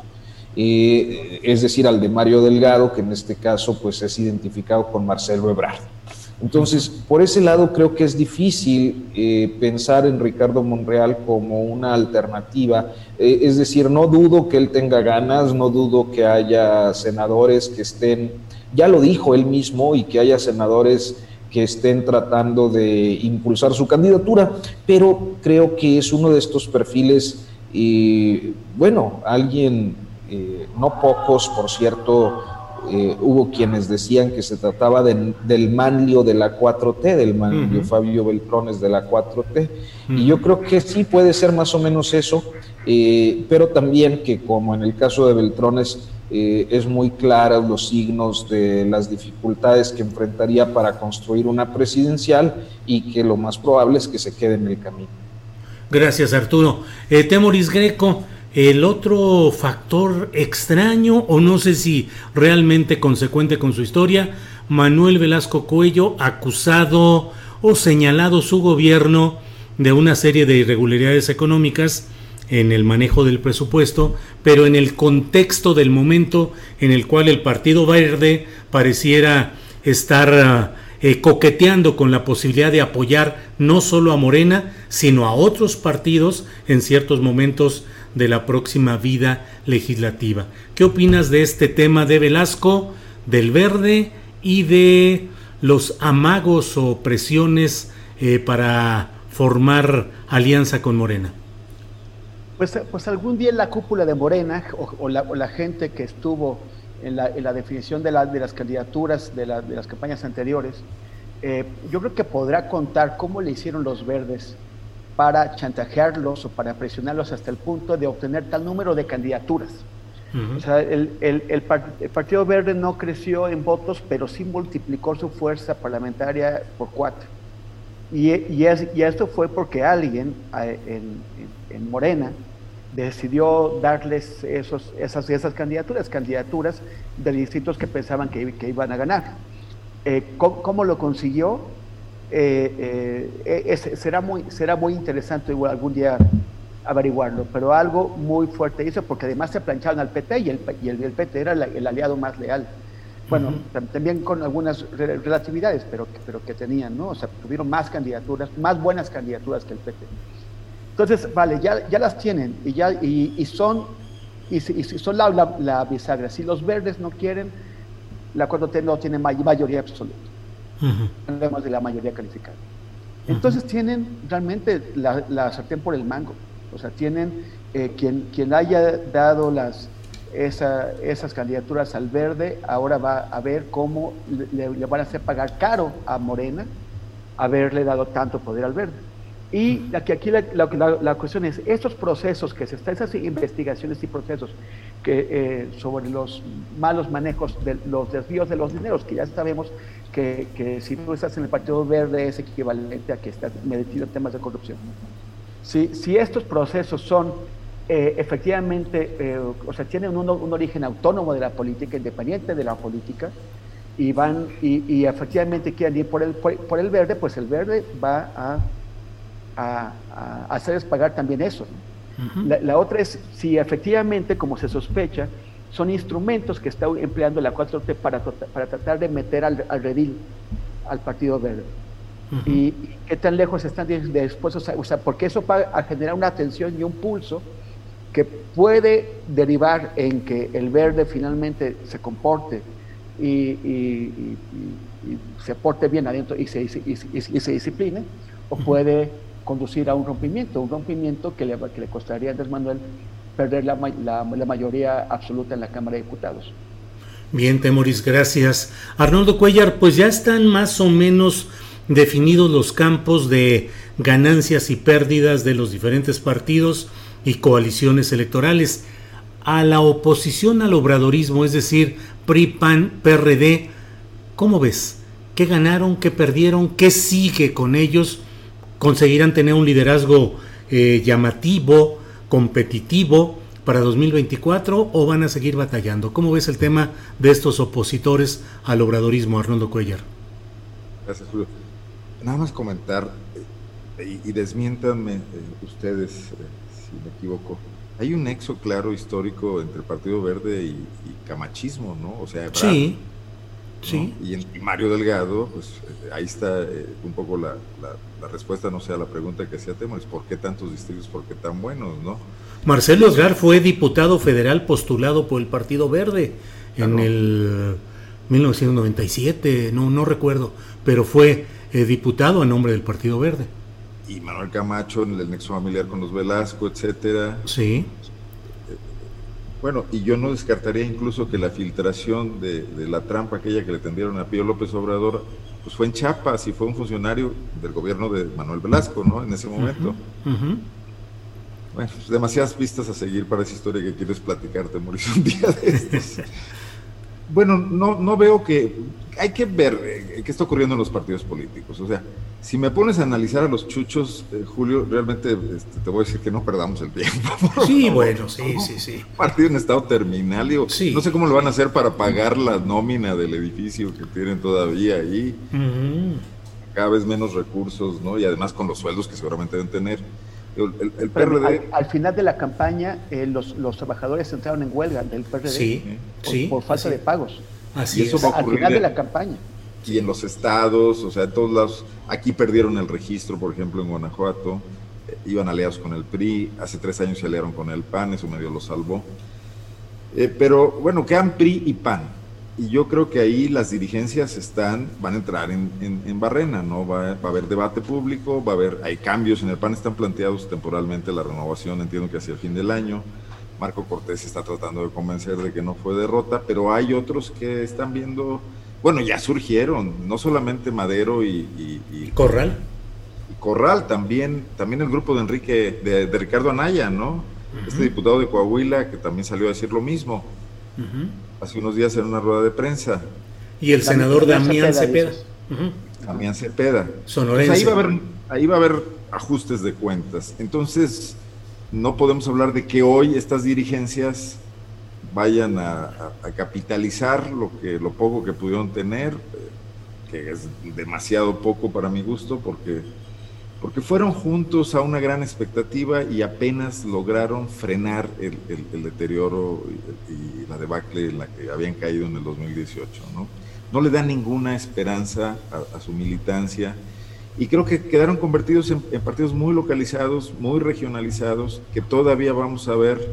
Eh, es decir, al de Mario Delgado, que en este caso pues es identificado con Marcelo Ebrard. Entonces, por ese lado creo que es difícil eh, pensar en Ricardo Monreal como una alternativa. Eh, es decir, no dudo que él tenga ganas, no dudo que haya senadores que estén, ya lo dijo él mismo, y que haya senadores que estén tratando de impulsar su candidatura, pero creo que es uno de estos perfiles, y bueno, alguien, eh, no pocos, por cierto, eh, hubo quienes decían que se trataba del manlio de la 4T, del manlio Fabio Beltrones de la 4T, y yo creo que sí puede ser más o menos eso, eh, pero también que como en el caso de Beltrones eh, es muy clara los signos de las dificultades que enfrentaría para construir una presidencial y que lo más probable es que se quede en el camino. Gracias Arturo. Temoris Greco, el otro factor extraño, o no sé si realmente consecuente con su historia, Manuel Velasco Cuello, acusado o señalado su gobierno de una serie de irregularidades económicas en el manejo del presupuesto, pero en el contexto del momento en el cual el Partido Verde pareciera estar eh, coqueteando con la posibilidad de apoyar no solo a Morena, sino a otros partidos en ciertos momentos de la próxima vida legislativa. ¿Qué opinas de este tema de Velasco, del verde y de los amagos o presiones eh, para formar alianza con Morena? Pues, pues algún día en la cúpula de Morena o, la, gente que estuvo en la, definición de, de, las candidaturas de, de, las campañas anteriores, eh, yo creo que podrá contar cómo le hicieron los verdes para chantajearlos o para presionarlos hasta el punto de obtener tal número de candidaturas. O sea, el, Partido Verde no creció en votos, pero sí multiplicó su fuerza parlamentaria por cuatro. Y, y, esto fue porque alguien en, Morena decidió darles esos, esas, esas candidaturas, candidaturas de distritos que pensaban que, iban a ganar. Eh, ¿cómo, lo consiguió? Eh, eh, será, muy, será muy interesante algún día averiguarlo, pero algo muy fuerte hizo, porque además se plancharon al PT y el, y el, PT era el aliado más leal. Bueno, también con algunas relatividades, pero, pero que tenían, ¿no? O sea, tuvieron más candidaturas, más buenas candidaturas que el PT. Entonces, vale, ya, ya las tienen y, ya, y, son, y, son la, la, bisagra. Si los verdes no quieren, la 4T no tiene mayoría absoluta hablamos de la mayoría calificada. Entonces tienen realmente la, sartén por el mango. O sea, tienen eh, quien, quien haya dado las, esas candidaturas al verde, ahora va a ver cómo le, van a hacer pagar caro a Morena haberle dado tanto poder al verde. Y aquí, aquí la, la, cuestión es, estos procesos que se están, esas investigaciones y procesos que, eh, sobre los malos manejos de los desvíos de los dineros, que ya sabemos que, si tú estás en el Partido Verde es equivalente a que estás metido en temas de corrupción. Si, si estos procesos son eh, efectivamente, eh, o sea, tienen un, un, origen autónomo de la política, independiente de la política, y van y, efectivamente quieren ir por el, por, el verde, pues el verde va a, a, a hacerles pagar también eso. La, la, otra es si efectivamente, como se sospecha, son instrumentos que está empleando la 4T para, para tratar de meter al, al redil al Partido Verde. y, qué tan lejos están dispuestos a o sea, porque eso va a generar una tensión y un pulso que puede derivar en que el verde finalmente se comporte y, se porte bien adentro y se, y, se discipline, o puede conducir a un rompimiento, un rompimiento que le, que le costaría a Andrés Manuel perder la, la, mayoría absoluta en la Cámara de Diputados. Bien, Temoris, gracias. Arnoldo Cuellar, pues ya están más o menos definidos los campos de ganancias y pérdidas de los diferentes partidos y coaliciones electorales. A la oposición al obradorismo, es decir, PRI, PAN, PRD, ¿cómo ves? ¿Qué ganaron? ¿Qué perdieron? ¿Qué sigue con ellos? ¿Conseguirán tener un liderazgo eh, llamativo? competitivo para 2024 o van a seguir batallando? ¿Cómo ves el tema de estos opositores al obradorismo, Arnoldo Cuellar? Gracias, Julio. Nada más comentar, eh, y, desmiéntanme eh, ustedes eh, si me equivoco, hay un nexo claro histórico entre el Partido Verde y, camachismo, ¿no? O sea, sí, sí. Y en Mario Delgado, pues ahí está un poco la, la respuesta no sea la pregunta que hacía es ¿por qué tantos distritos, por qué tan buenos, no? Marcelo Osgar fue diputado federal postulado por el Partido Verde en el 1997, no, no recuerdo, pero fue eh, diputado a nombre del Partido Verde. Y Manuel Camacho en el nexo familiar con los Velasco, etcétera. Sí. Bueno, y yo no descartaría incluso que la filtración de, la trampa aquella que le tendieron a Pío López Obrador, pues fue en Chiapas y fue un funcionario del gobierno de Manuel Velasco, ¿no? En ese momento. Bueno, pues demasiadas pistas a seguir para esa historia que quieres platicarte, Mauricio, un día de estos. bueno, no, no veo que... Hay que ver eh, qué está ocurriendo en los partidos políticos. O sea, si me pones a analizar a los chuchos, eh, Julio, realmente este, te voy a decir que no perdamos el tiempo. [LAUGHS] Sí, bueno, sí, sí, sí. Partido en estado terminal, digo, no sé cómo lo van a hacer para pagar la nómina del edificio que tienen todavía ahí. Cada vez menos recursos, ¿no? Y además con los sueldos que seguramente deben tener. El, PRD... Al, final de la campaña, eh, los, los, trabajadores entraron en huelga del PRD sí, por, sí, por falta de pagos. Así eso Va a al final de la campaña. Y en los estados, o sea, en todos lados. Aquí perdieron el registro, por ejemplo, en Guanajuato. Eh, iban aliados con el PRI. Hace tres años se aliaron con el PAN, eso medio lo salvó. Eh, pero bueno, quedan PRI y PAN y yo creo que ahí las dirigencias están, van a entrar en, en, barrena, ¿no? Va, va, a haber debate público, va a haber, hay cambios en el PAN, están planteados temporalmente la renovación, entiendo que hacia el fin del año. Marco Cortés está tratando de convencer de que no fue derrota, pero hay otros que están viendo, bueno, ya surgieron, no solamente Madero y... Corral. Y Corral, también, también el grupo de Enrique, de, Ricardo Anaya, ¿no? Este diputado de Coahuila que también salió a decir lo mismo hace unos días en una rueda de prensa. Y el senador Damián Cepeda. Damián Cepeda. Sonorense. ahí, va a haber, ahí va a haber ajustes de cuentas. Entonces, no podemos hablar de que hoy estas dirigencias vayan a, capitalizar lo que lo poco que pudieron tener, eh, que es demasiado poco para mi gusto, porque porque fueron juntos a una gran expectativa y apenas lograron frenar el, deterioro y, la debacle en la que habían caído en el 2018. No, no le dan ninguna esperanza a, su militancia y creo que quedaron convertidos en, partidos muy localizados, muy regionalizados, que todavía vamos a ver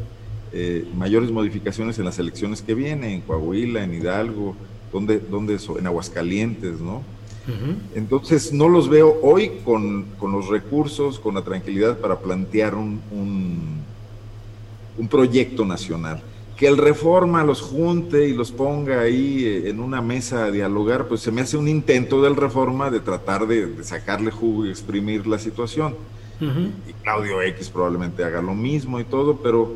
eh, mayores modificaciones en las elecciones que vienen, en Coahuila, en Hidalgo, donde, donde en Aguascalientes, ¿no? Entonces no los veo hoy con, los recursos, con la tranquilidad para plantear un, un, proyecto nacional. Que el reforma los junte y los ponga ahí eh, en una mesa a dialogar, pues se me hace un intento del reforma de tratar de, sacarle jugo y exprimir la situación. Y Claudio X probablemente haga lo mismo y todo, pero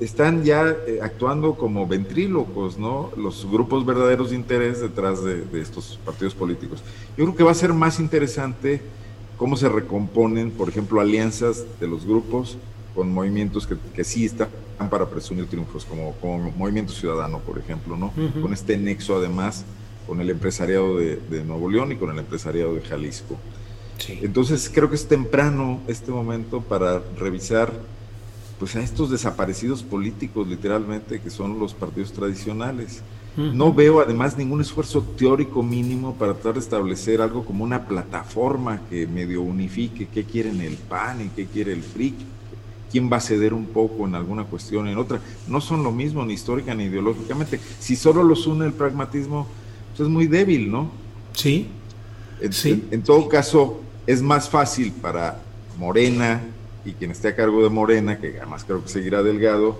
están ya eh, actuando como ventrílocos, ¿no? Los grupos verdaderos de interés detrás de, estos partidos políticos. Yo creo que va a ser más interesante cómo se recomponen, por ejemplo, alianzas de los grupos con movimientos que, que sí están para presumir triunfos, como, como Movimiento Ciudadano, por ejemplo, ¿no? Con este nexo, además, con el empresariado de, Nuevo León y con el empresariado de Jalisco. Entonces, creo que es temprano este momento para revisar pues a estos desaparecidos políticos literalmente que son los partidos tradicionales. No veo además ningún esfuerzo teórico mínimo para tratar de establecer algo como una plataforma que medio unifique qué quieren el PAN y qué quiere el PRI, quién va a ceder un poco en alguna cuestión en otra. No son lo mismo ni histórica ni ideológicamente. Si solo los une el pragmatismo, pues es muy débil, ¿no? Sí. sí. en todo caso, es más fácil para Morena, y quien esté a cargo de Morena, que además creo que seguirá delgado,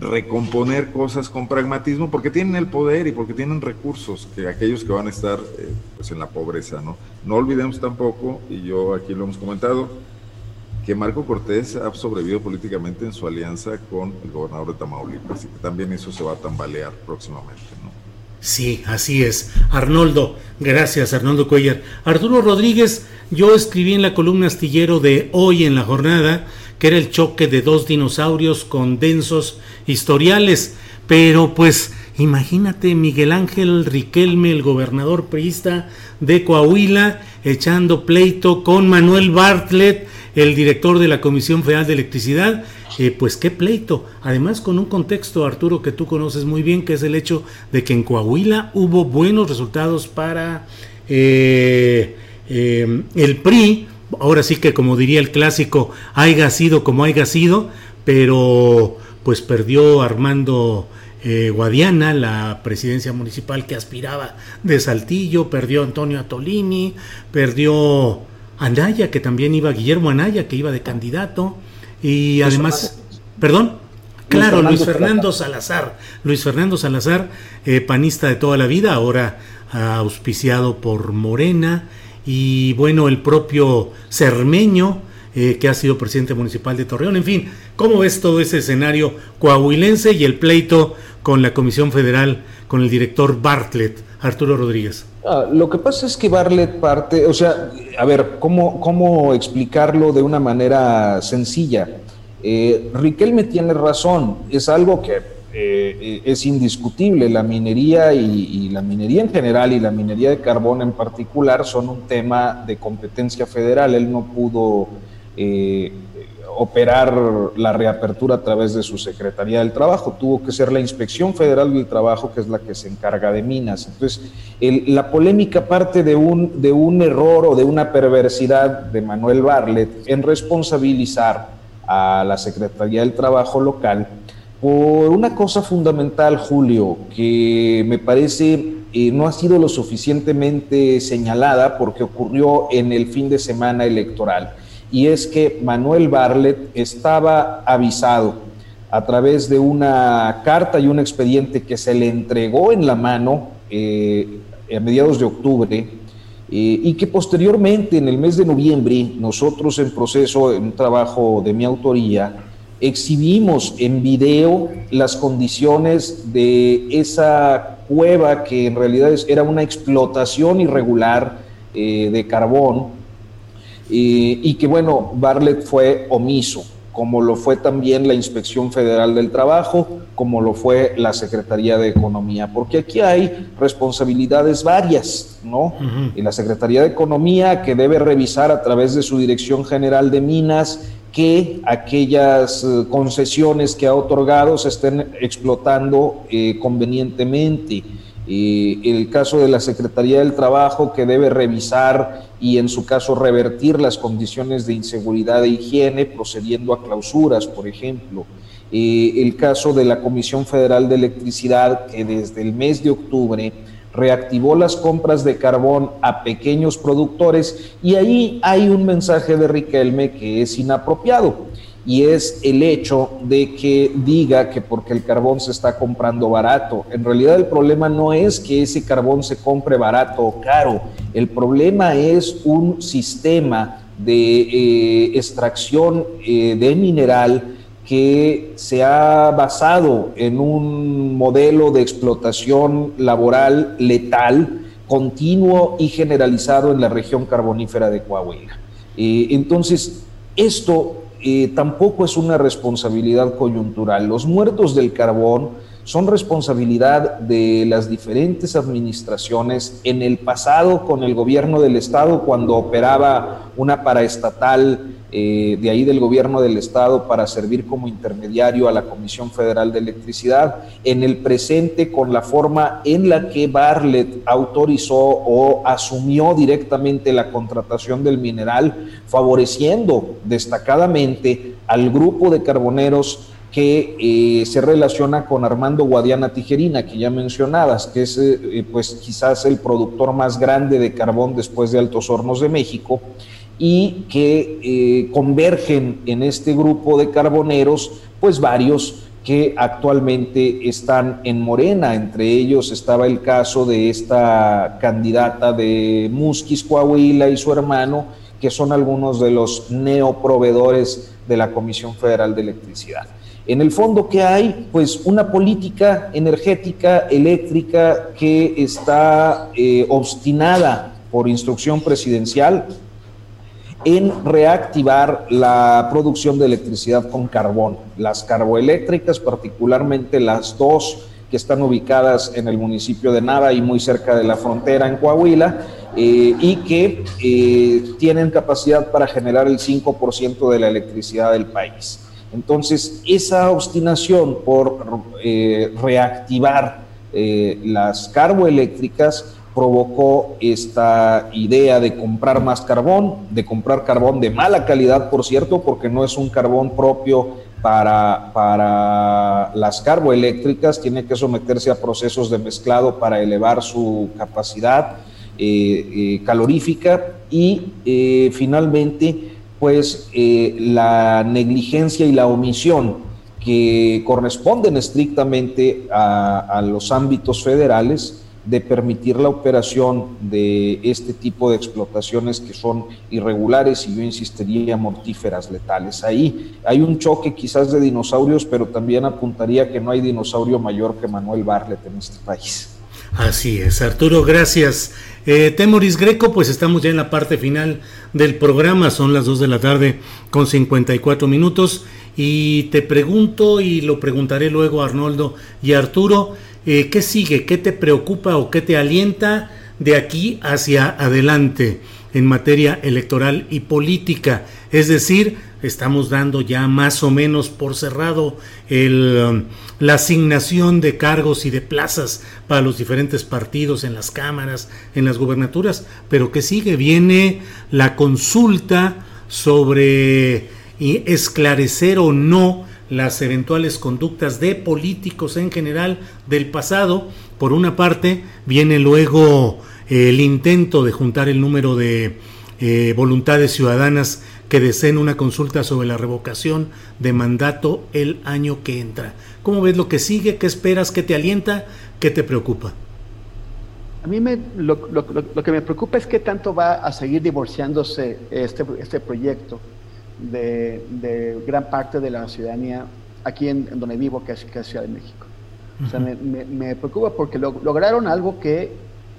recomponer cosas con pragmatismo porque tienen el poder y porque tienen recursos que aquellos que van a estar eh, pues en la pobreza, ¿no? No olvidemos tampoco, y yo aquí lo hemos comentado, que Marco Cortés ha sobrevivido políticamente en su alianza con el gobernador de Tamaulipas y que también eso se va a tambalear próximamente, ¿no? Sí, así es. Arnoldo, gracias Arnoldo Cuellar. Arturo Rodríguez, yo escribí en la columna astillero de hoy en la jornada que era el choque de dos dinosaurios con densos historiales, pero pues imagínate Miguel Ángel Riquelme, el gobernador priista de Coahuila, echando pleito con Manuel Bartlett, el director de la Comisión Federal de Electricidad, eh, pues qué pleito. Además, con un contexto, Arturo, que tú conoces muy bien, que es el hecho de que en Coahuila hubo buenos resultados para eh, eh, el PRI. Ahora sí que, como diría el clásico, haya sido como haya sido, pero pues perdió Armando Guadiana, la presidencia municipal que aspiraba de Saltillo, perdió Antonio Atolini, perdió Anaya, que también iba, Guillermo Anaya, que iba de candidato, y además, perdón. Claro, Luis Fernando, Salazar. Luis Fernando Salazar, eh, panista de toda la vida, ahora auspiciado por Morena. Y bueno, el propio Cermeño, eh, que ha sido presidente municipal de Torreón. En fin, ¿cómo ves todo ese escenario coahuilense y el pleito con la Comisión Federal, con el director Bartlett, Arturo Rodríguez? Ah, lo que pasa es que Bartlett parte, o sea, a ver, ¿cómo, cómo explicarlo de una manera sencilla? Eh, Riquelme tiene razón, es algo que eh, es indiscutible, la minería y, la minería en general y la minería de carbón en particular son un tema de competencia federal, él no pudo eh, operar la reapertura a través de su Secretaría del Trabajo, tuvo que ser la Inspección Federal del Trabajo, que es la que se encarga de minas. Entonces, la polémica parte de un, de un error o de una perversidad de Manuel Barlet en responsabilizar a la Secretaría del Trabajo local por una cosa fundamental, Julio, que me parece eh, no ha sido lo suficientemente señalada porque ocurrió en el fin de semana electoral y es que Manuel Barlet estaba avisado a través de una carta y un expediente que se le entregó en la mano eh, a mediados de octubre eh, y que posteriormente en el mes de noviembre nosotros en proceso, en un trabajo de mi autoría, exhibimos en video las condiciones de esa cueva que en realidad era una explotación irregular eh, de carbón y, que bueno, Barlet fue omiso, como lo fue también la Inspección Federal del Trabajo, como lo fue la Secretaría de Economía, porque aquí hay responsabilidades varias, ¿no? Y la Secretaría de Economía que debe revisar a través de su Dirección General de Minas que aquellas eh, concesiones que ha otorgado se estén explotando eh, convenientemente el caso de la Secretaría del Trabajo que debe revisar y en su caso revertir las condiciones de inseguridad e higiene procediendo a clausuras, por ejemplo. el caso de la Comisión Federal de Electricidad que desde el mes de octubre reactivó las compras de carbón a pequeños productores y ahí hay un mensaje de Riquelme que es inapropiado y es el hecho de que diga que porque el carbón se está comprando barato. En realidad el problema no es que ese carbón se compre barato o caro, el problema es un sistema de eh, extracción eh, de mineral que se ha basado en un modelo de explotación laboral letal, continuo y generalizado en la región carbonífera de Coahuila. Eh, entonces, esto eh, tampoco es una responsabilidad coyuntural. Los muertos del carbón son responsabilidad de las diferentes administraciones. En el pasado con el gobierno del estado cuando operaba una paraestatal eh, de ahí del gobierno del estado para servir como intermediario a la Comisión Federal de Electricidad, en el presente con la forma en la que Barlet autorizó o asumió directamente la contratación del mineral, favoreciendo destacadamente al grupo de carboneros que eh, se relaciona con Armando Guadiana Tijerina, que ya mencionabas, que es eh, pues quizás el productor más grande de carbón después de Altos Hornos de México, y que eh, convergen en este grupo de carboneros, pues varios que actualmente están en Morena. Entre ellos estaba el caso de esta candidata de Musquis Coahuila y su hermano, que son algunos de los neoproveedores de la Comisión Federal de Electricidad. En el fondo, ¿qué hay? Pues una política energética, eléctrica, que está eh, obstinada por instrucción presidencial, en reactivar la producción de electricidad con carbón. Las carboeléctricas, particularmente las dos que están ubicadas en el municipio de Nava y muy cerca de la frontera en Coahuila, eh, y que eh, tienen capacidad para generar el 5% de la electricidad del país. Entonces, esa obstinación por eh, reactivar las carboeléctricas provocó esta idea de comprar más carbón, de comprar carbón de mala calidad, por cierto, porque no es un carbón propio para, para las carboeléctricas, tiene que someterse a procesos de mezclado para elevar su capacidad eh, eh, calorífica y eh, finalmente, pues la negligencia y la omisión que corresponden estrictamente a, los ámbitos federales de permitir la operación de este tipo de explotaciones que son irregulares y yo insistiría mortíferas, letales. Ahí hay un choque quizás de dinosaurios, pero también apuntaría que no hay dinosaurio mayor que Manuel Barlet en este país. Así es, Arturo, gracias. Eh, Temoris Greco, pues estamos ya en la parte final del programa, son las 2 de la tarde con 54 minutos y te pregunto y lo preguntaré luego a Arnoldo y Arturo, eh, ¿qué sigue? ¿Qué te preocupa o qué te alienta de aquí hacia adelante en materia electoral y política? Es decir, estamos dando ya más o menos por cerrado el, um, la asignación de cargos y de plazas para los diferentes partidos en las cámaras, en las gubernaturas, pero ¿qué sigue? Viene la consulta sobre esclarecer o no las eventuales conductas de políticos en general del pasado. Por una parte, viene luego el intento de juntar el número de eh, voluntades ciudadanas que deseen una consulta sobre la revocación de mandato el año que entra. ¿Cómo ves lo que sigue? ¿Qué esperas? ¿Qué te alienta? ¿Qué te preocupa? A mí me, lo, lo, que me preocupa es qué tanto va a seguir divorciándose este, este proyecto de, gran parte de la ciudadanía aquí en, donde vivo, que es, que Ciudad de México. O sea, me, preocupa porque lograron algo que,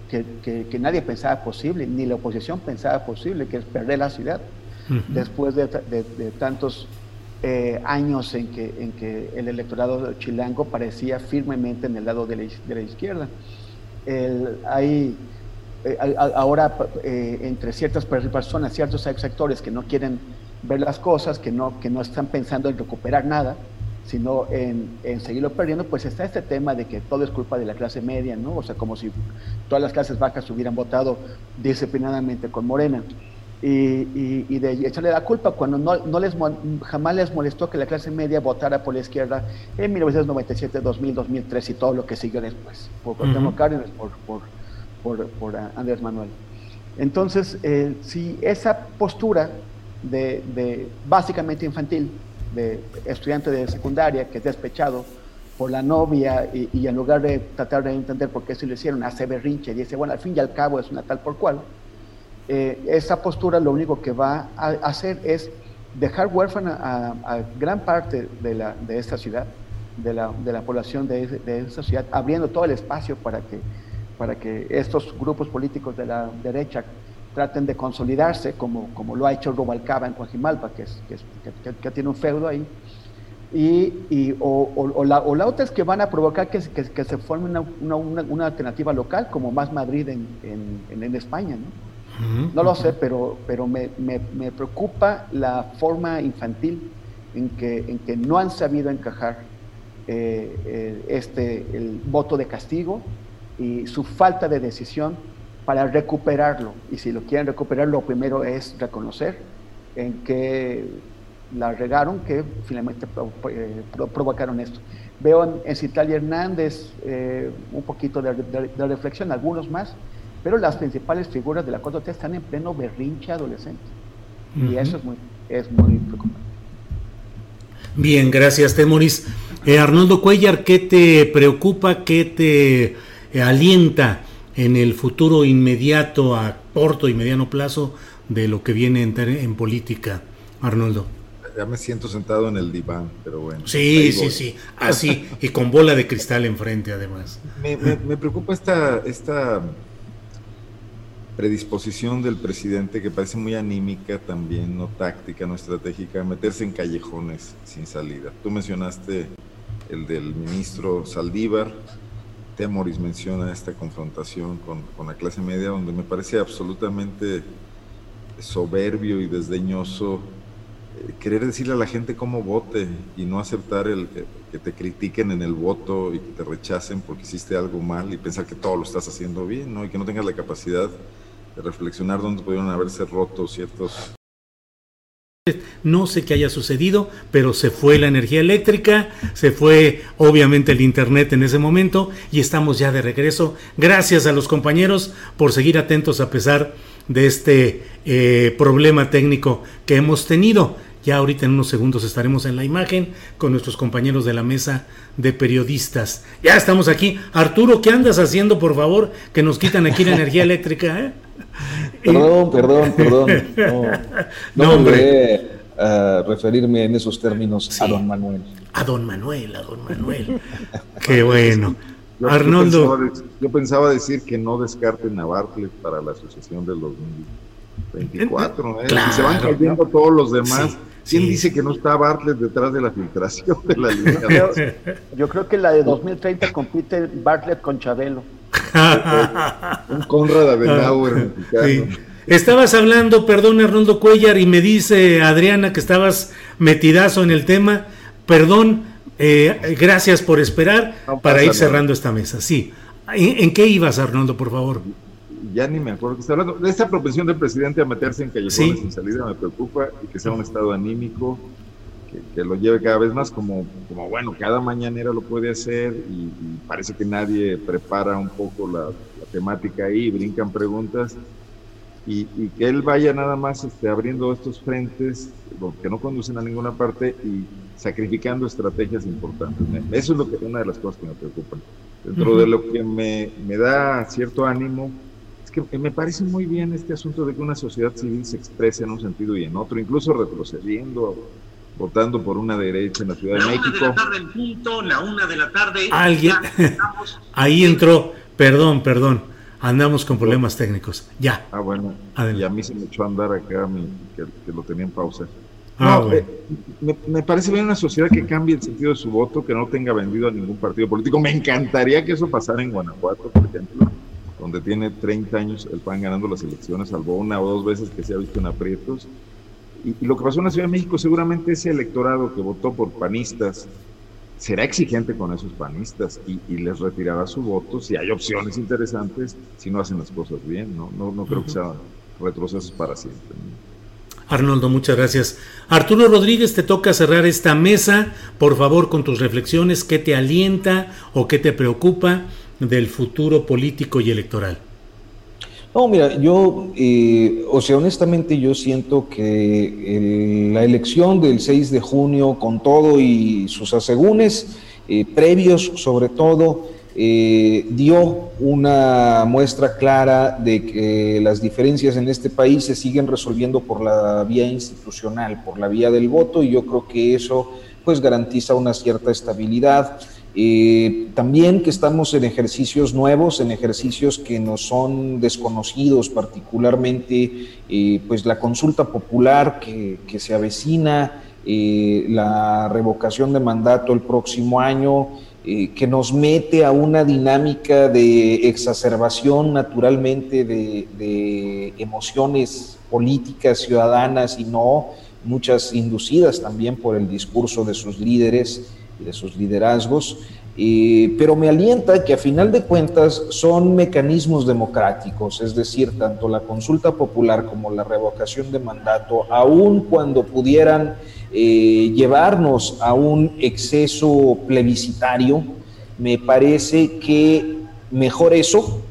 que, nadie pensaba posible, ni la oposición pensaba posible, que es perder la ciudad, después de, tantos eh, años en que, el electorado chilango parecía firmemente en el lado de la, izquierda. hay eh, ahora eh, entre ciertas personas, ciertos sectores que no quieren ver las cosas, que no, que no están pensando en recuperar nada, sino en, en, seguirlo perdiendo, pues está este tema de que todo es culpa de la clase media, ¿no? O sea, como si todas las clases bajas hubieran votado disciplinadamente con Morena. Y, y, de echarle la culpa cuando no, no, les jamás les molestó que la clase media votara por la izquierda en 1997, 2000, 2003 y todo lo que siguió después, por uh Cárdenas, por, por, por, por, Andrés Manuel. Entonces, eh, si esa postura de, básicamente infantil, de estudiante de secundaria que es despechado por la novia y, en lugar de tratar de entender por qué se lo hicieron, hace berrinche y dice, bueno, al fin y al cabo es una tal por cual, eh, esa postura lo único que va a hacer es dejar huérfana a, gran parte de, la, de esta ciudad, de la, de la población de, de, esta ciudad, abriendo todo el espacio para que, para que estos grupos políticos de la derecha traten de consolidarse, como, como lo ha hecho Rubalcaba en Coajimalpa, que, es, que, tiene un feudo ahí. Y, y o, la, otra es que van a provocar que, que se forme una, una, una, alternativa local, como Más Madrid en, en, en España. ¿no? No lo sé, pero, pero me, me, preocupa la forma infantil en que, en que no han sabido encajar eh, eh, este, el voto de castigo y su falta de decisión para recuperarlo. Y si lo quieren recuperar, lo primero es reconocer en que la regaron, que finalmente eh, provocaron esto. Veo en, Citalia Hernández un poquito de, reflexión, algunos más, pero las principales figuras de la 4T están en pleno berrinche adolescente. Y eso es muy, es muy preocupante. Bien, gracias, Temoris. Eh, Arnoldo Cuellar, ¿qué te preocupa, qué te alienta en el futuro inmediato, a corto y mediano plazo, de lo que viene en, en política, Arnoldo? Ya me siento sentado en el diván, pero bueno. Sí, sí, sí, así, y con bola de cristal enfrente además. Me, me, preocupa esta, esta predisposición del presidente que parece muy anímica también, no táctica, no estratégica, meterse en callejones sin salida. Tú mencionaste el del ministro Saldívar, Temoris menciona esta confrontación con, la clase media, donde me parece absolutamente soberbio y desdeñoso eh, querer decirle a la gente cómo vote y no aceptar el que, te critiquen en el voto y que te rechacen porque hiciste algo mal y pensar que todo lo estás haciendo bien, ¿no? Y que no tengas la capacidad reflexionar dónde pudieron haberse roto ciertos no sé qué haya sucedido, pero se fue la energía eléctrica, se fue obviamente el internet en ese momento y estamos ya de regreso. Gracias a los compañeros por seguir atentos a pesar de este eh, problema técnico que hemos tenido. Ya ahorita en unos segundos estaremos en la imagen con nuestros compañeros de la mesa de periodistas. Ya estamos aquí. Arturo, ¿qué andas haciendo, por favor? Que nos quitan aquí la energía eléctrica. ¿eh? Perdón, perdón, perdón. [LAUGHS] No, hombre. A referirme en esos términos a don Manuel. A don Manuel, a don Manuel. [LAUGHS] Qué bueno. Arnoldo. Yo pensaba, decir que no descarten a Bartlett para la asociación del 2024. ¿eh? se van cayendo todos los demás. ¿Quién dice que no está Bartlett detrás de la filtración de la línea? Yo, creo que la de 2030 compite Bartlett con Chabelo. [LAUGHS] Un Conrad Adenauer ah, mexicano. Estabas hablando, perdón, Arnoldo Cuellar, y me dice Adriana que estabas metidazo en el tema. Perdón, eh, gracias por esperar para ir cerrando esta mesa. Sí. ¿En, qué ibas, Arnoldo, por favor? Ya ni me acuerdo que está hablando. De esta propensión del presidente a meterse en callejones sin salida me preocupa y que sea un estado anímico que, lo lleve cada vez más como, como, bueno, cada mañanera lo puede hacer y, parece que nadie prepara un poco la, temática ahí, brincan preguntas y, que él vaya nada más este, abriendo estos frentes que no conducen a ninguna parte y sacrificando estrategias importantes. Eso es lo que, una de las cosas que me preocupan. Dentro de lo que me, me, da cierto ánimo, es que me parece muy bien este asunto de que una sociedad civil se exprese en un sentido y en otro, incluso retrocediendo, votando por una derecha en la Ciudad de México. Una de la tarde en punto, la una de la tarde. Alguien, [LAUGHS] ahí entró, perdón, perdón Andamos con problemas técnicos. Ya. Ah, bueno. Y a mí se me echó a andar acá, que, lo tenía en pausa. Ah, no, eh, me, parece bien una sociedad que cambie el sentido de su voto, que no tenga vendido a ningún partido político. Me encantaría que eso pasara en Guanajuato, por ejemplo, donde tiene 30 años el PAN ganando las elecciones, salvo una o dos veces que se ha visto en aprietos. Y, y lo que pasó en la Ciudad de México, seguramente ese electorado que votó por panistas, será exigente con esos panistas y, les retirará su voto si hay opciones interesantes, si no hacen las cosas bien, ¿no? No, no creo que sea retrocesos para siempre. Arnoldo, muchas gracias. Arturo Rodríguez, te toca cerrar esta mesa, por favor, con tus reflexiones, qué te alienta o qué te preocupa del futuro político y electoral. No, mira, yo, eh, o sea, honestamente yo siento que la elección del 6 de junio, con todo y sus asegúnes, eh, previos sobre todo, eh, dio una muestra clara de que las diferencias en este país se siguen resolviendo por la vía institucional, por la vía del voto, y yo creo que eso pues garantiza una cierta estabilidad. Eh, también que estamos en ejercicios nuevos, en ejercicios que nos son desconocidos, particularmente eh, pues la consulta popular que, se avecina, eh, la revocación de mandato el próximo año, que nos mete a una dinámica de exacerbación naturalmente de, de emociones políticas, ciudadanas y no, muchas inducidas también por el discurso de sus líderes de sus liderazgos, pero me alienta que a final de cuentas son mecanismos democráticos, es decir, tanto la consulta popular como la revocación de mandato, aun cuando pudieran eh, llevarnos a un exceso plebiscitario, me parece que mejor eso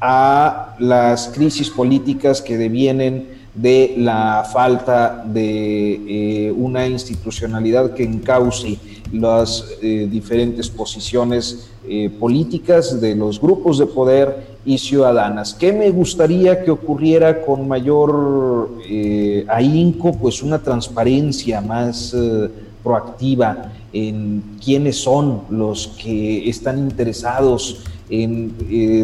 a las crisis políticas que devienen de la falta de eh, una institucionalidad que encauce las eh, diferentes posiciones eh, políticas de los grupos de poder y ciudadanas. ¿Qué me gustaría que ocurriera con mayor ahínco? Pues una transparencia más proactiva en quiénes son los que están interesados en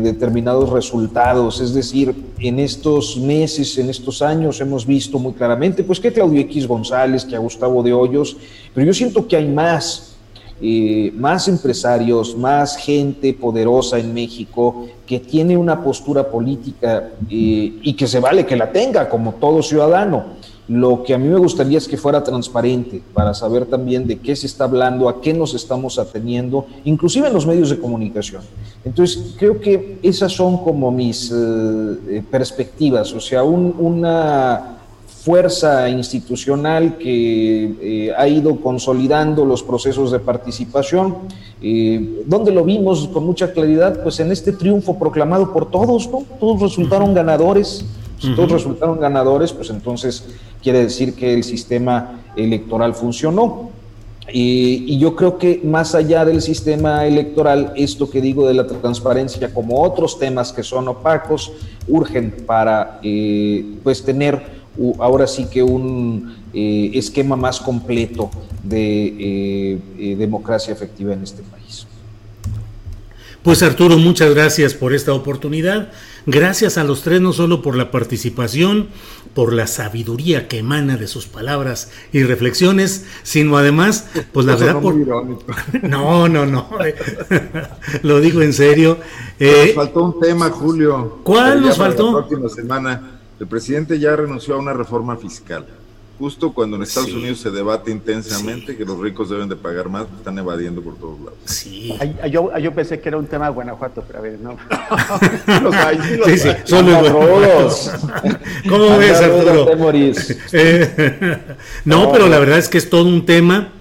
determinados resultados. Es decir, en estos meses, en estos años hemos visto muy claramente, pues que Claudio X González, que a Gustavo de Hoyos, pero yo siento que hay más, eh, más empresarios, más gente poderosa en México que tiene una postura política eh, y que se vale que la tenga como todo ciudadano. Lo que a mí me gustaría es que fuera transparente para saber también de qué se está hablando, a qué nos estamos ateniendo, inclusive en los medios de comunicación. Entonces, creo que esas son como mis eh, perspectivas, o sea, una fuerza institucional que eh, ha ido consolidando los procesos de participación. Eh, donde lo vimos con mucha claridad? Pues en este triunfo proclamado por todos, ¿no? Todos resultaron ganadores. Si todos resultaron ganadores, pues entonces quiere decir que el sistema electoral funcionó. y yo creo que más allá del sistema electoral, esto que digo de la transparencia, como otros temas que son opacos, urgen para pues tener ahora sí que un esquema más completo de democracia efectiva en este país. Pues Arturo, muchas gracias por esta oportunidad. Gracias a los tres no solo por la participación, por la sabiduría que emana de sus palabras y reflexiones, sino además, pues la verdad por... [LAUGHS] No, no, no. [LAUGHS] Lo digo en serio. nos eh, faltó un tema, Julio. ¿Cuál nos faltó? La próxima semana. El presidente ya renunció a una reforma fiscal justo cuando en Estados Unidos se debate intensamente que los ricos deben de pagar más, están evadiendo por todos lados. Sí. yo, yo, pensé que era un tema de Guanajuato, pero a ver, no. [LAUGHS] los hay, sí, sí, son los ¿Cómo ves, Arturo? [LAUGHS] no, pero la verdad es que es todo un tema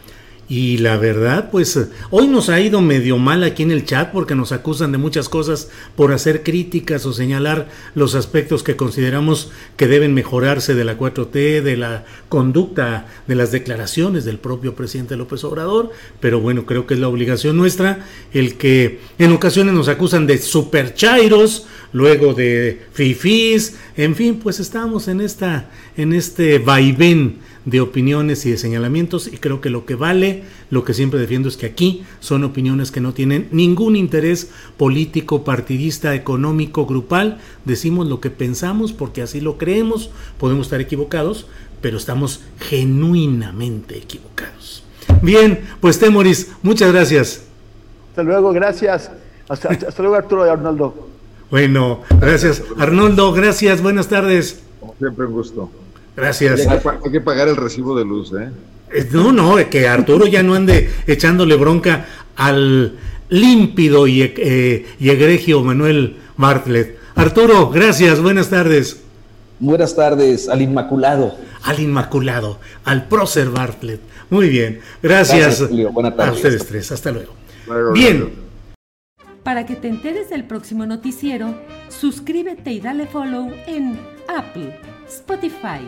y la verdad, pues hoy nos ha ido medio mal aquí en el chat porque nos acusan de muchas cosas por hacer críticas o señalar los aspectos que consideramos que deben mejorarse de la 4T, de la conducta, de las declaraciones del propio presidente López Obrador. Pero bueno, creo que es la obligación nuestra el que en ocasiones nos acusan de superchairos, luego de fifís, en fin, pues estamos en esta en este vaivén de opiniones y de señalamientos y creo que lo que vale, lo que siempre defiendo es que aquí son opiniones que no tienen ningún interés político, partidista, económico, grupal, decimos lo que pensamos porque así lo creemos, podemos estar equivocados, pero estamos genuinamente equivocados. Bien, pues Temoris, muchas gracias. Hasta luego, gracias. Hasta, luego Arturo y Arnoldo. Bueno, gracias. Arnoldo, gracias, buenas tardes. Como siempre, un gusto. Gracias. Hay que pagar el recibo de luz, ¿eh? ¿eh? No, no, que Arturo ya no ande echándole bronca al límpido y, eh, y egregio Manuel Bartlett. Arturo, gracias, buenas tardes. Buenas tardes, al Inmaculado. Al Inmaculado, al prócer Bartlett. Muy bien, gracias, a ustedes tres. Hasta luego. Bien. Para que te enteres del próximo noticiero, suscríbete y dale follow en Apple, Spotify,